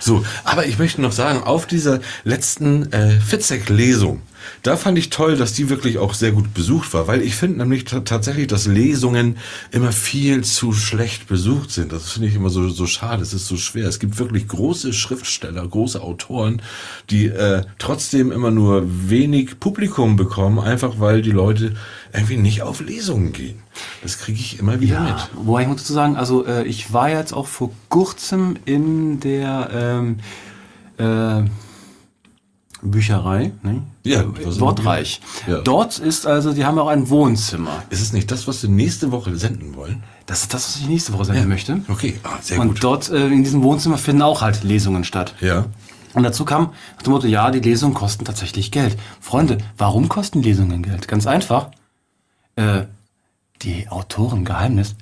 S1: So, aber ich möchte noch sagen, auf dieser letzten äh, Fitzek-Lesung, da fand ich toll, dass die wirklich auch sehr gut besucht war, weil ich finde nämlich ta- tatsächlich, dass Lesungen immer viel zu schlecht besucht sind. Das finde ich immer so, so schade, es ist so schwer. Es gibt wirklich große Schriftsteller, große Autoren, die äh, trotzdem immer nur wenig Publikum bekommen, einfach weil die Leute irgendwie nicht auf Lesungen gehen. Das kriege ich immer wieder mit.
S2: Ja, wobei ich muss dazu sagen, also äh, ich war jetzt auch vor kurzem in der ähm, äh, Bücherei, ne?
S1: Ja,
S2: Äh, Wortreich.
S1: Ja.
S2: Dort ist also, die haben auch ein Wohnzimmer.
S1: Ist es nicht das, was wir nächste Woche senden wollen?
S2: Das ist das, was ich nächste Woche senden möchte.
S1: Okay, ah, sehr
S2: Und
S1: gut.
S2: dort äh, in diesem Wohnzimmer finden auch halt Lesungen statt.
S1: Ja.
S2: Und dazu kam nach dem Motto, ja, die Lesungen kosten tatsächlich Geld. Freunde, warum kosten Lesungen Geld? Ganz einfach. Äh, die Autorengeheimnis,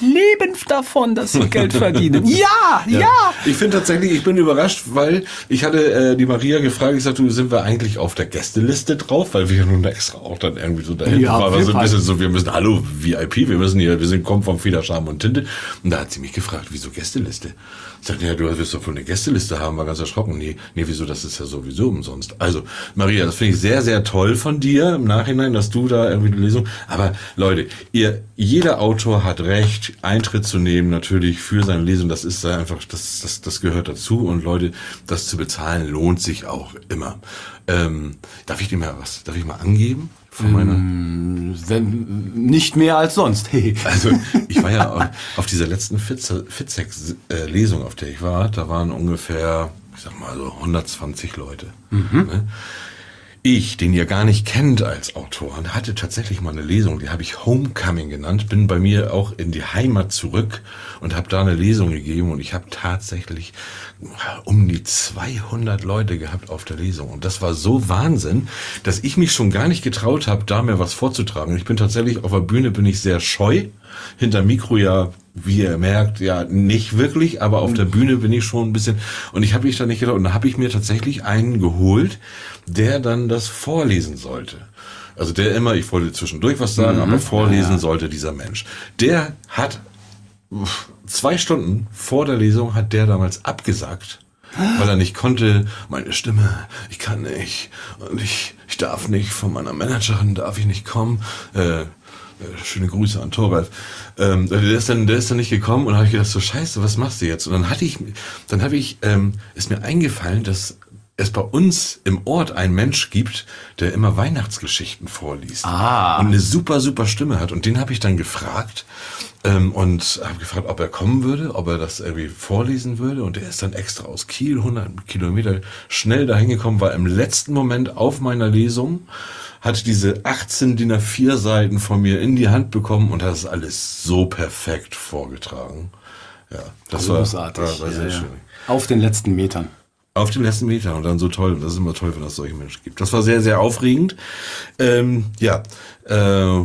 S2: leben davon, dass sie Geld verdienen. Ja, ja.
S1: Ich finde tatsächlich, ich bin überrascht, weil ich hatte äh, die Maria gefragt, ich sagte, sind wir eigentlich auf der Gästeliste drauf, weil wir ja nun extra auch dann irgendwie so dahin
S2: Ja,
S1: waren. Also ein bisschen so, wir müssen, hallo, VIP, wir müssen hier, wir sind, kommen vom Feder, Charme und Tinte. Und da hat sie mich gefragt, wieso Gästeliste? Ich sagte, ja, du wirst doch wohl eine Gästeliste haben, war ganz erschrocken. Nee, nee, wieso, das ist ja sowieso umsonst. Also, Maria, das finde ich sehr, sehr toll von dir im Nachhinein, dass du da irgendwie eine Lesung, aber Leute, ihr, jeder Autor hat Recht, Eintritt zu nehmen, natürlich für seine Lesung, das ist einfach, das, das, das gehört dazu und Leute, das zu bezahlen lohnt sich auch immer. Ähm, darf ich dir mal was, darf ich mal angeben? Von meiner,
S2: Wenn, nicht mehr als sonst. Hey.
S1: also ich war ja auf, auf dieser letzten Fitzex-Lesung, auf der ich war, da waren ungefähr, ich sag mal so 120 Leute. Ne? Ich, den ihr gar nicht kennt als Autor, hatte tatsächlich mal eine Lesung, die habe ich Homecoming genannt, bin bei mir auch in die Heimat zurück und habe da eine Lesung gegeben und ich habe tatsächlich um die 200 Leute gehabt auf der Lesung und das war so Wahnsinn, dass ich mich schon gar nicht getraut habe, da mir was vorzutragen. Ich bin tatsächlich auf der Bühne bin ich sehr scheu, hinter Mikro ja, wie ihr merkt, ja nicht wirklich, aber auf der Bühne bin ich schon ein bisschen. Und ich habe mich da nicht getraut. Und da habe ich mir tatsächlich einen geholt, der dann das vorlesen sollte. Also der immer, ich wollte zwischendurch was sagen, aber vorlesen sollte dieser Mensch. Der hat zwei Stunden vor der Lesung hat der damals abgesagt, weil er nicht konnte, meine Stimme, ich kann nicht. Und ich, ich darf nicht, von meiner Managerin darf ich nicht kommen. Äh, schöne Grüße an Thoralf. Ähm, der ist dann, der ist dann nicht gekommen und habe ich gedacht so Scheiße, was machst du jetzt? Und dann hatte ich, dann habe ich, ähm, ist mir eingefallen, dass es bei uns im Ort einen Mensch gibt, der immer Weihnachtsgeschichten vorliest
S2: Ah.
S1: und eine super super Stimme hat und den habe ich dann gefragt ähm, und habe gefragt, ob er kommen würde, ob er das irgendwie vorlesen würde und der ist dann extra aus Kiel 100 Kilometer schnell dahin gekommen, war im letzten Moment auf meiner Lesung hat diese 18 DIN A4 Seiten von mir in die Hand bekommen und hat das alles so perfekt vorgetragen. Ja, das war,
S2: Großartig.
S1: war, war sehr
S2: Ja, ja.
S1: schön.
S2: Auf den letzten Metern.
S1: Auf dem letzten Meter und dann so toll. Das ist immer toll, wenn es solche Menschen gibt. Das war sehr, sehr aufregend. Ähm, ja. Äh,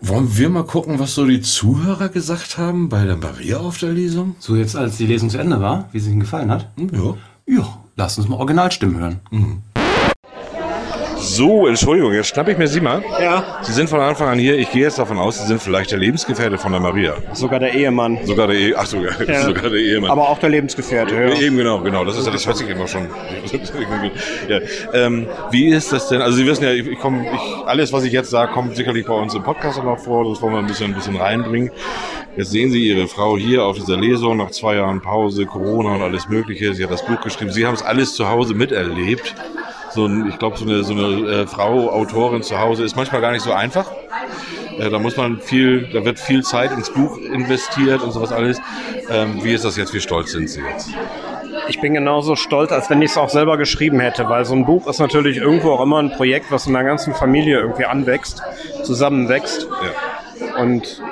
S1: wollen wir mal gucken, was so die Zuhörer gesagt haben bei der Maria auf der Lesung?
S2: So jetzt, als die Lesung zu Ende war, wie sie Ihnen gefallen hat.
S1: Ja.
S2: Ja, lass uns mal Originalstimmen hören.
S3: So, Entschuldigung, jetzt schnapp ich mir Sie mal. Ja. Sie sind von Anfang an hier. Ich gehe jetzt davon aus, Sie sind vielleicht der Lebensgefährte von der Maria.
S11: Sogar der Ehemann.
S3: Sogar der, e ach, sogar,
S11: Ja.
S3: sogar der Ehemann.
S11: Aber auch der Lebensgefährte, ja.
S3: Eben genau, genau. Das ist ja, das hört sich immer schon. ja. ähm, wie ist das denn? Also Sie wissen ja, ich, ich komme, ich, alles, was ich jetzt sage, kommt sicherlich bei uns im Podcast noch vor. Das wollen wir ein bisschen, ein bisschen reinbringen. Jetzt sehen Sie Ihre Frau hier auf dieser Lesung nach zwei Jahren Pause, Corona und alles Mögliche. Sie hat das Buch geschrieben. Sie haben es alles zu Hause miterlebt. So ein, ich glaube, so eine, so eine äh, Frau, Autorin zu Hause ist manchmal gar nicht so einfach. Äh, da muss man viel, da wird viel Zeit ins Buch investiert und sowas alles. Ähm, wie ist das jetzt? Wie stolz sind Sie jetzt?
S11: Ich bin genauso stolz, als wenn ich es auch selber geschrieben hätte, weil so ein Buch ist natürlich irgendwo auch immer ein Projekt, was in der ganzen Familie irgendwie anwächst, zusammenwächst. Und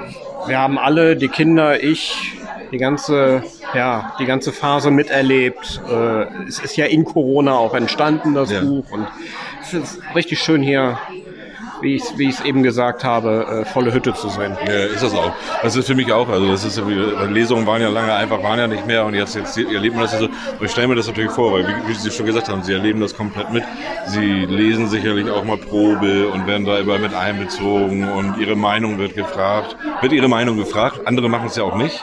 S11: wir haben alle, die Kinder, ich, die ganze, ja, die ganze Phase miterlebt. Äh, es ist ja in Corona auch entstanden, das
S3: Ja.
S11: Buch. Und es ist richtig schön hier, wie ich es wie ich's eben gesagt habe, äh, volle Hütte zu sehen.
S3: Ja, ist das auch. Das ist für mich auch. Also das ist Lesungen waren ja lange einfach, waren ja nicht mehr und jetzt, jetzt erlebt man das so. Und ich stelle mir das natürlich vor, weil wie, wie Sie schon gesagt haben, Sie erleben das komplett mit. Sie lesen sicherlich auch mal Probe und werden da immer mit einbezogen und Ihre Meinung wird gefragt. Wird Ihre Meinung gefragt? Andere machen es ja auch nicht.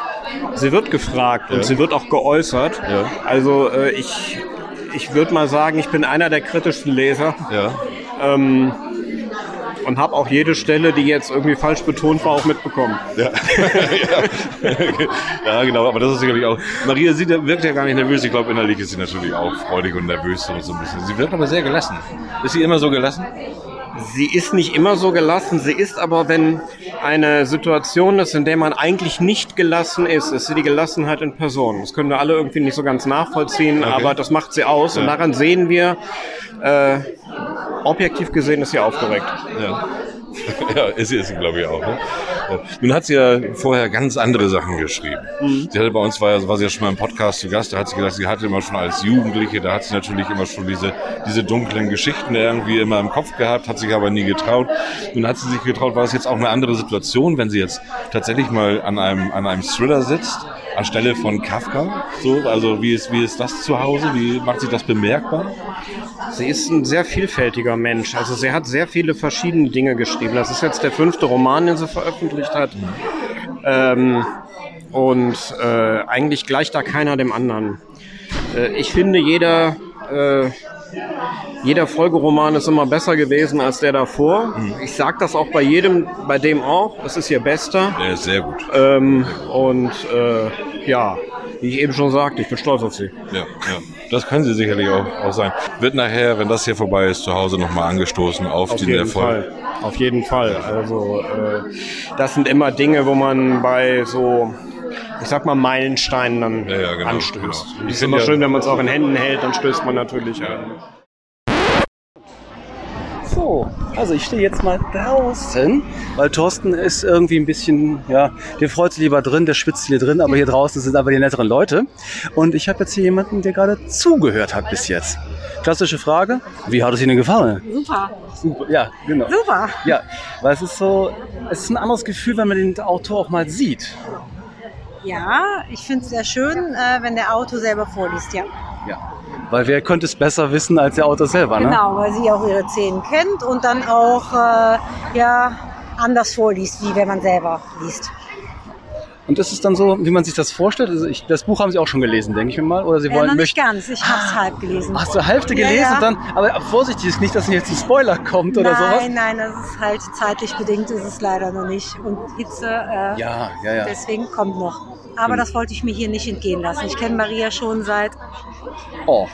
S11: Sie wird gefragt und
S3: Ja.
S11: sie wird auch geäußert.
S3: Ja.
S11: Also äh, ich, ich würde mal sagen, ich bin einer der kritischsten Leser.
S3: Ja.
S11: Ähm, und habe auch jede Stelle, die jetzt irgendwie falsch betont war, auch mitbekommen.
S3: Ja. ja, genau, aber das ist sicherlich auch. Maria sie wirkt ja gar nicht nervös. Ich glaube, innerlich ist sie natürlich auch freudig und nervös so, so ein bisschen. Sie wirkt aber sehr gelassen. Ist sie immer so gelassen?
S11: Sie ist nicht immer so gelassen. Sie ist aber, wenn eine Situation ist, in der man eigentlich nicht gelassen ist, ist sie die Gelassenheit in Person. Das können wir alle irgendwie nicht so ganz nachvollziehen,
S3: Okay.
S11: aber das macht sie aus. Und
S3: Ja.
S11: daran sehen wir, äh, objektiv gesehen ist sie aufgeregt.
S3: Ja. ja, ist sie, ist sie glaube ich auch. Ne? Nun hat sie ja vorher ganz andere Sachen geschrieben.
S12: Mhm.
S3: Sie hatte bei uns, war, war sie ja schon mal im Podcast zu Gast, da hat sie gesagt, sie hatte immer schon als Jugendliche, da hat sie natürlich immer schon diese, diese dunklen Geschichten irgendwie immer im Kopf gehabt, hat sich aber nie getraut. Nun hat sie sich getraut, war es jetzt auch eine andere Situation, wenn sie jetzt tatsächlich mal an einem, an einem Thriller sitzt, anstelle von Kafka? So, also wie ist, wie ist das zu Hause? Wie macht sich das bemerkbar?
S11: Sie ist ein sehr vielfältiger Mensch. Also sie hat sehr viele verschiedene Dinge geschrieben. Das ist jetzt der fünfte Roman, den sie veröffentlicht hat. Ähm, und äh, eigentlich gleicht da keiner dem anderen. Äh, ich finde, jeder, äh, jeder Folgeroman ist immer besser gewesen als der davor. Ich sage das auch bei jedem, bei dem auch. Es ist ihr bester.
S3: Der ist sehr gut.
S11: Ähm, und äh, ja, wie ich eben schon sagte, ich bin stolz auf sie.
S3: Ja, ja. Das können sie sicherlich auch, auch sein. Wird nachher, wenn das hier vorbei ist, zu Hause nochmal angestoßen auf,
S11: Auf
S3: diesen
S11: jeden
S3: Erfolg.
S11: Fall. Auf jeden Fall. Also äh, das sind immer Dinge, wo man bei so, ich sag mal, Meilensteinen dann
S3: genau,
S11: anstößt.
S3: genau. Ich
S11: es ist immer
S3: ja-
S11: schön, wenn man es auch in Händen hält, dann stößt man natürlich an.
S2: So, also ich stehe jetzt mal draußen, weil Thorsten ist irgendwie ein bisschen, ja, der freut sich lieber drin, der schwitzt hier drin, aber hier draußen sind aber die netteren Leute. Und ich habe jetzt hier jemanden, der gerade zugehört hat bis jetzt. Klassische Frage, wie hat es Ihnen gefallen?
S13: Super.
S2: Super, ja, genau.
S13: Super.
S2: Ja, weil es ist so, es ist ein anderes Gefühl, wenn man den Autor auch mal sieht.
S13: Ja, ich finde es sehr schön, äh, wenn der Autor selber vorliest, ja.
S2: Ja. Weil wer könnte es besser wissen als der Autor selber, ne?
S13: Genau, weil sie auch ihre Szenen kennt und dann auch äh, ja, anders vorliest, wie wenn man selber liest.
S2: Und ist es dann so, wie man sich das vorstellt? Also ich, das Buch haben Sie auch schon gelesen, denke ich mir mal. Oder Sie
S13: Äh,
S2: wollen
S13: noch nicht ganz, ich habe es halb gelesen.
S2: Hast du Hälfte
S13: Ja,
S2: gelesen
S13: ja.
S2: und dann, aber vorsichtig ist nicht, dass jetzt ein Spoiler kommt oder
S13: nein,
S2: sowas.
S13: nein, das ist halt zeitlich bedingt, ist es leider noch nicht. Und Hitze, äh,
S2: Ja, ja, ja.
S13: deswegen kommt noch. Aber
S2: Hm.
S13: das wollte ich mir hier nicht entgehen lassen. Ich kenne Maria schon seit,
S2: Oh,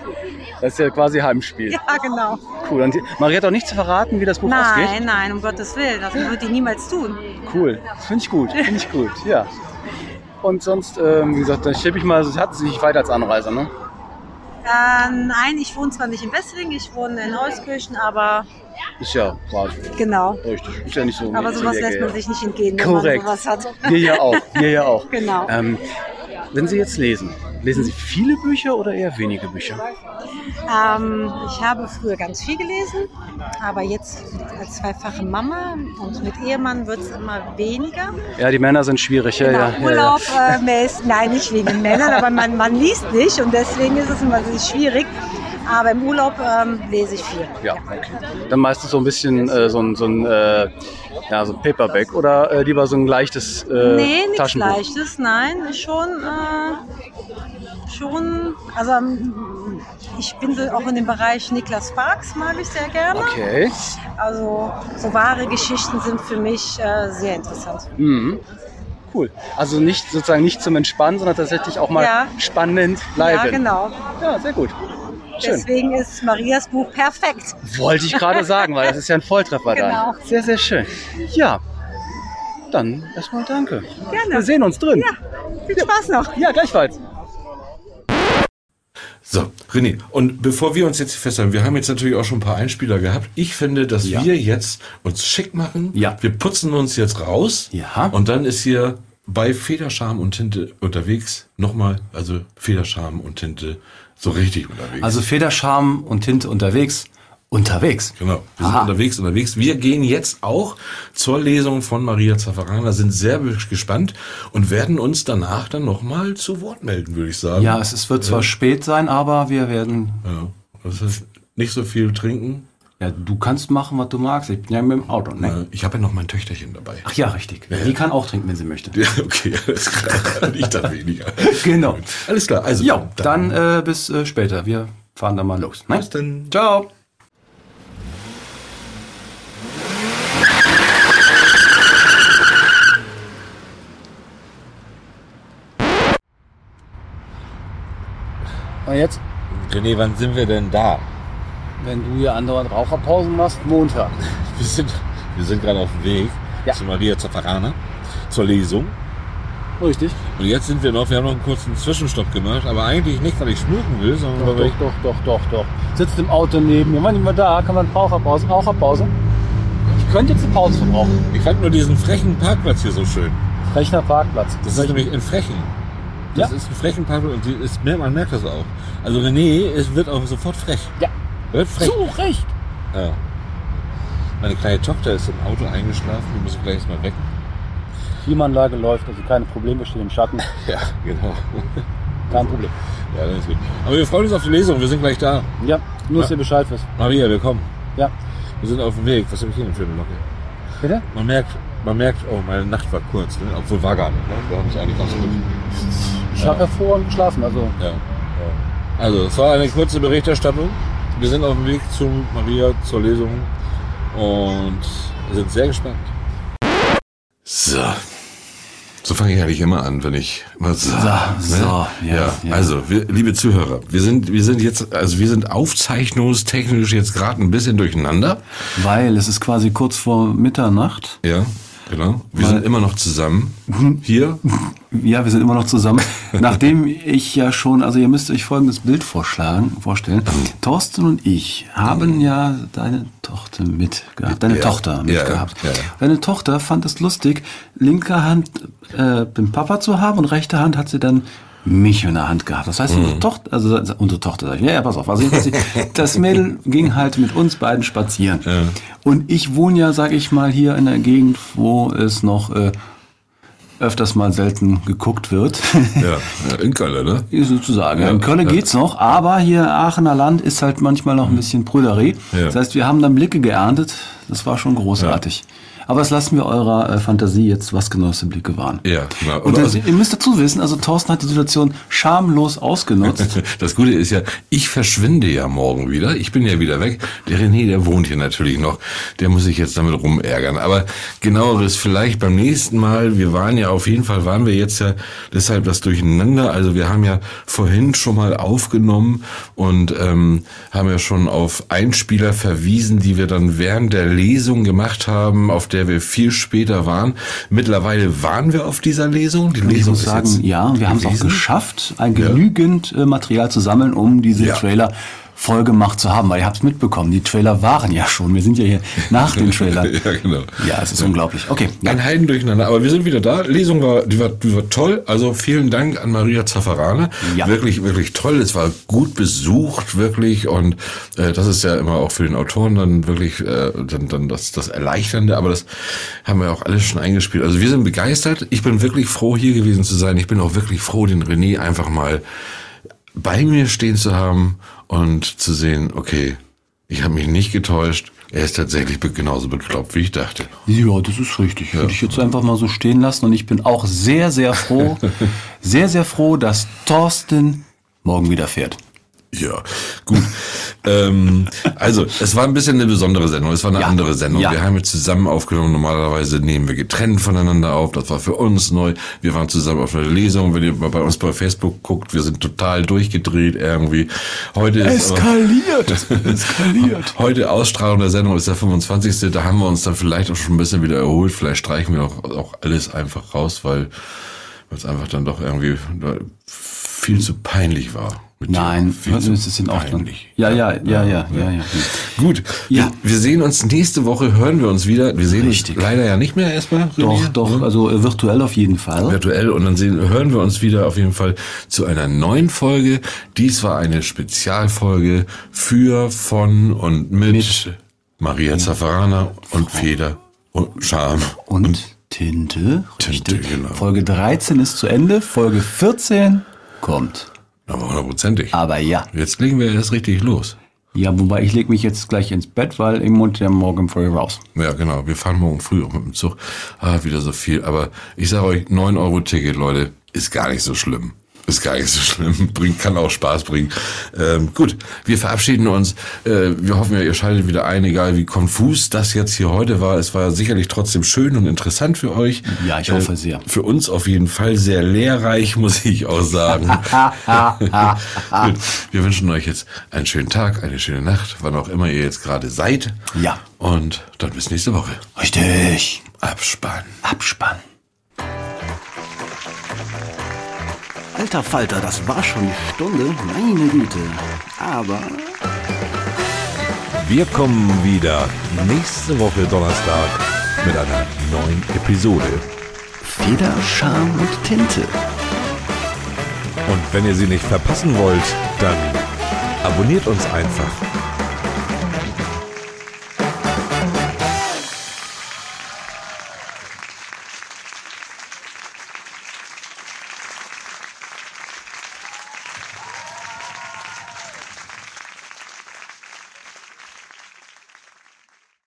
S2: das ist ja quasi Heimspiel.
S13: ja genau.
S2: Cool. Und Maria hat auch nicht zu verraten, wie das Buch ausgeht.
S13: Nein, nein, um Gottes Willen, das würde die niemals tun.
S2: Cool. Finde ich gut. Finde ich gut. Ja. Und sonst, ähm, wie gesagt, dann schiebe ich mal, hat sich nicht weiter als Anreiser, ne?
S13: Äh, nein, ich wohne zwar nicht in Wessling, ich wohne in Euskirchen, aber
S2: Ist ja quasi.
S13: genau.
S2: Richtig. Ist ja nicht so.
S13: Aber
S2: so
S13: sowas lässt man sich nicht entgehen,
S2: Korrekt.
S13: wenn man sowas hat.
S2: Wir ja auch. Wir ja auch.
S13: Genau.
S2: Ähm, wenn Sie jetzt lesen, lesen Sie viele Bücher oder eher wenige Bücher?
S13: Ähm, ich habe früher ganz viel gelesen, aber jetzt als zweifache Mama und mit Ehemann wird es immer weniger.
S2: Ja, die Männer sind schwierig. Ja,
S13: Genau,
S2: ja, ja,
S13: Urlaub,
S2: ja.
S13: äh, mäß- nein, nicht wegen Männern, aber man, man liest nicht und deswegen ist es immer sehr schwierig. Aber im Urlaub ähm, lese ich viel.
S2: Ja, okay. Dann meistens so ein bisschen äh, so ein, so ein, äh, ja, so ein Paperback oder äh, lieber so ein leichtes äh,
S13: nee, nichts. Leichtes, nein, schon, äh, schon, also ähm, ich bin so auch in dem Bereich Niklas Sparks, mag ich sehr gerne.
S2: Okay.
S13: Also so wahre Geschichten sind für mich äh, sehr interessant.
S2: Mhm. Cool. Also nicht sozusagen nicht zum Entspannen, sondern tatsächlich auch mal
S13: Ja.
S2: spannend bleiben.
S13: Ja, genau.
S2: Ja, sehr gut. Schön.
S13: Deswegen ist Marias Buch perfekt.
S2: Wollte ich gerade sagen, weil das ist ja ein Volltreffer
S13: Genau.
S2: dann. Sehr, sehr schön. Ja, dann erstmal danke.
S13: Gerne.
S2: Wir sehen uns drin.
S13: Ja, viel Spaß noch.
S2: Ja, gleichfalls.
S1: So, René, und bevor wir uns jetzt festhalten, wir haben jetzt natürlich auch schon ein paar Einspieler gehabt. Ich finde, dass
S2: Ja.
S1: wir jetzt uns schick machen.
S2: Ja.
S1: Wir putzen uns jetzt raus.
S2: Ja.
S1: Und dann ist hier bei Federscham und Tinte unterwegs nochmal, also Federscham und Tinte so richtig unterwegs.
S2: Also Federscham und Tinte unterwegs. Unterwegs.
S1: Genau, wir sind
S2: Aha.
S1: unterwegs, unterwegs. Wir gehen jetzt auch zur Lesung von Maria Zaffarana, sind sehr gespannt und werden uns danach dann nochmal zu Wort melden, würde ich sagen.
S2: Ja, es, es wird zwar
S1: Ja.
S2: spät sein, aber wir werden.
S1: Ja, das heißt, nicht so viel trinken.
S2: Ja, du kannst machen, was du magst. Ich bin ja mit dem Auto, ne?
S1: Äh, Ich habe ja noch mein Töchterchen dabei.
S2: Ach ja, richtig.
S1: Ja,
S2: Die
S1: ja.
S2: kann auch trinken, wenn sie möchte.
S1: Ja, okay, alles klar. Ich dann weniger.
S2: Genau.
S1: Alles klar, also.
S2: Ja, dann äh, bis äh, später. Wir fahren dann mal los. Ne?
S1: Bis dann.
S2: Ciao. Und jetzt,
S3: René, wann sind wir denn da?
S2: Wenn du hier andauernd Raucherpausen machst, Montag.
S3: Wir sind, wir sind gerade auf dem Weg
S2: Ja.
S3: zu Maria Zaffarana zur Lesung.
S2: Richtig.
S3: Und jetzt sind wir noch, wir haben noch einen kurzen Zwischenstopp gemacht, aber eigentlich nicht, weil ich schmucken will, sondern
S2: Doch,
S3: weil ich
S2: doch, doch, doch, doch, doch. Sitzt im Auto neben mir. Wir da? Kann man Raucherpause? Raucherpause? Ich könnte jetzt eine Pause verbrauchen.
S1: Ich fand nur diesen frechen Parkplatz hier so schön.
S2: Frecher Parkplatz.
S1: Das ist nämlich in Frechen. Das
S2: Ja.
S1: ist ein frechen Parkplatz und die ist, man merkt das auch. Also René es wird auch sofort frech.
S2: Ja. Zu Recht.
S1: Ja. Meine kleine Tochter ist im Auto eingeschlafen, die muss ich gleich erstmal wecken.
S2: Klimaanlage läuft, also keine Probleme, stehen im Schatten.
S1: Ja, genau.
S2: Kein Problem.
S1: Ja, das ist gut. Aber wir freuen uns auf die Lesung, wir sind gleich da.
S2: Ja, nur, dass
S1: Ja.
S2: ihr Bescheid wisst.
S1: Maria, willkommen.
S2: Ja.
S1: Wir sind auf dem Weg. Was habe ich hier denn für eine Locke?
S2: Bitte?
S1: Man merkt, man merkt, oh, meine Nacht war kurz, ne? obwohl war gar nicht. Ne? Wir haben es eigentlich ganz gut.
S2: Ich habe hervorragend geschlafen, also.
S1: Ja. Also, es war eine kurze Berichterstattung. Wir sind auf dem Weg zu Maria zur Lesung und sind sehr gespannt. So. So fange ich eigentlich immer an, wenn ich immer so.
S2: So, so, ja,
S1: ja,
S2: ja.
S1: Also, wir, liebe Zuhörer, wir sind, wir sind jetzt, also wir sind aufzeichnungstechnisch jetzt gerade ein bisschen durcheinander.
S2: Weil es ist quasi kurz vor Mitternacht.
S1: Ja, genau. Wir
S2: Weil-
S1: sind immer noch zusammen. Hier.
S2: Ja, wir sind immer noch zusammen. Nachdem ich ja schon, also ihr müsst euch folgendes Bild vorschlagen, vorstellen. Thorsten und ich haben ja deine Tochter mitgehabt, deine
S1: Ja,
S2: Tochter
S1: ja,
S2: mitgehabt.
S1: ja, ja.
S2: Deine Tochter fand es lustig, linke Hand äh, den Papa zu haben und rechte Hand hat sie dann mich in der Hand gehabt. Das heißt,
S1: Mhm.
S2: unsere Tochter, also unsere Tochter, sag ich, ja, ja, pass auf. Also das Mädel ging halt mit uns beiden spazieren. Und ich wohne ja, sag ich mal, hier in der Gegend, wo es noch äh, öfters mal selten geguckt wird.
S1: Ja, ja in Köln, ne?
S2: Sozusagen.
S1: Ja,
S2: in Köln
S1: ja.
S2: geht's noch, aber hier Aachener Land ist halt manchmal noch ein bisschen Prüderie.
S1: Ja.
S2: Das heißt, wir haben dann Blicke geerntet. Das war schon großartig. Aber das lassen wir eurer äh, Fantasie jetzt, was genau diese Blicke waren.
S1: Ja, genau.
S2: Und
S1: Oder
S2: das, ihr müsst dazu wissen, also Thorsten hat die Situation schamlos ausgenutzt.
S1: Das Gute ist ja, ich verschwinde ja morgen wieder. Ich bin ja wieder weg. Der René, der wohnt hier natürlich noch. Der muss sich jetzt damit rumärgern. Aber genaueres vielleicht beim nächsten Mal. Wir waren ja auf jeden Fall, waren wir jetzt ja deshalb das Durcheinander. Also wir haben ja vorhin schon mal aufgenommen und ähm, haben ja schon auf Einspieler verwiesen, die wir dann während der Lesung gemacht haben, auf der wir viel später waren. Mittlerweile waren wir auf dieser Lesung. Die
S2: Und ich
S1: Lesung
S2: muss sagen, ja, wir haben es auch geschafft, ein genügend äh, Material zu sammeln, um diese
S1: Ja.
S2: Trailer voll gemacht zu haben, weil ihr habt es mitbekommen, die Trailer waren ja schon. Wir sind ja hier nach den Trailern.
S1: ja, genau.
S2: Ja, es ist unglaublich. Okay. Ja.
S1: Ein Heiden durcheinander. Aber wir sind wieder da. Lesung war, die war, die war toll. Also vielen Dank an Maria Zaffarana.
S2: Ja.
S1: Wirklich, wirklich toll. Es war gut besucht, wirklich. Und äh, das ist ja immer auch für den Autoren dann wirklich äh, dann, dann das, das Erleichternde. Aber das haben wir auch alles schon eingespielt. Also wir sind begeistert. Ich bin wirklich froh, hier gewesen zu sein. Ich bin auch wirklich froh, den René einfach mal bei mir stehen zu haben und zu sehen, okay, ich habe mich nicht getäuscht. Er ist tatsächlich genauso bekloppt, wie ich dachte.
S2: Ja, das ist richtig. Würde ich jetzt einfach mal so stehen lassen. Und ich bin auch sehr, sehr froh, sehr, sehr froh, dass Thorsten morgen wieder fährt.
S1: Ja, gut. ähm, also, es war ein bisschen eine besondere Sendung. Es war eine
S2: Ja.
S1: andere Sendung.
S2: Ja.
S1: Wir haben jetzt zusammen aufgenommen. Normalerweise nehmen wir getrennt voneinander auf. Das war für uns neu. Wir waren zusammen auf einer Lesung. Wenn ihr mal bei uns bei Facebook guckt, wir sind total durchgedreht irgendwie. Heute ist aber-
S2: Eskaliert! Eskaliert!
S1: Heute Ausstrahlung der Sendung ist der 25. Da haben wir uns dann vielleicht auch schon ein bisschen wieder erholt. Vielleicht streichen wir auch, auch alles einfach raus, weil weil es einfach dann doch irgendwie viel zu peinlich war.
S2: Nein,
S1: viel
S2: das
S1: zu
S2: ist in Ordnung.
S1: peinlich.
S2: Ja, ja, ja, ja, ja, ja.
S1: Gut,
S2: Ja.
S1: Wir, sehen uns nächste Woche, hören wir uns wieder. Wir sehen
S2: Richtig.
S1: uns leider ja nicht mehr erstmal.
S2: Doch, doch, also äh, virtuell auf jeden Fall.
S1: virtuell und dann sehen, hören wir uns wieder auf jeden Fall zu einer neuen Folge. Dies war eine Spezialfolge für, von und mit, Maria Zaffarana und Feder und Charme
S2: Und Tinte,
S1: Tinte, genau.
S2: Folge 13 ist zu Ende, Folge 14 kommt.
S1: Aber hundertprozentig.
S2: Aber ja.
S1: Jetzt legen wir erst richtig los.
S2: Ja, wobei ich lege mich jetzt gleich ins Bett, weil ich muss ja morgen früh raus.
S1: Ja, genau. Wir fahren morgen früh auch mit dem Zug. Ah, wieder so viel. Aber ich sage euch, 9 Euro Ticket, Leute, ist gar nicht so schlimm. Ist gar nicht so schlimm. Bringt, kann auch Spaß bringen. Ähm, gut, wir verabschieden uns. Äh, wir hoffen ja, ihr schaltet wieder ein, egal wie konfus das jetzt hier heute war. Es war sicherlich trotzdem schön und interessant für euch.
S2: Ja, ich hoffe sehr.
S1: Für uns auf jeden Fall sehr lehrreich, muss ich auch sagen. Gut, wir wünschen euch jetzt einen schönen Tag, eine schöne Nacht, wann auch immer ihr jetzt gerade seid.
S2: Ja.
S1: Und dann bis nächste Woche.
S2: Richtig.
S1: Abspann.
S2: Abspann.
S4: Alter Falter, das war schon die Stunde. Meine Güte. Aber
S1: Wir kommen wieder nächste Woche Donnerstag mit einer neuen Episode.
S2: Feder, Charme und Tinte.
S1: Und wenn ihr sie nicht verpassen wollt, dann abonniert uns einfach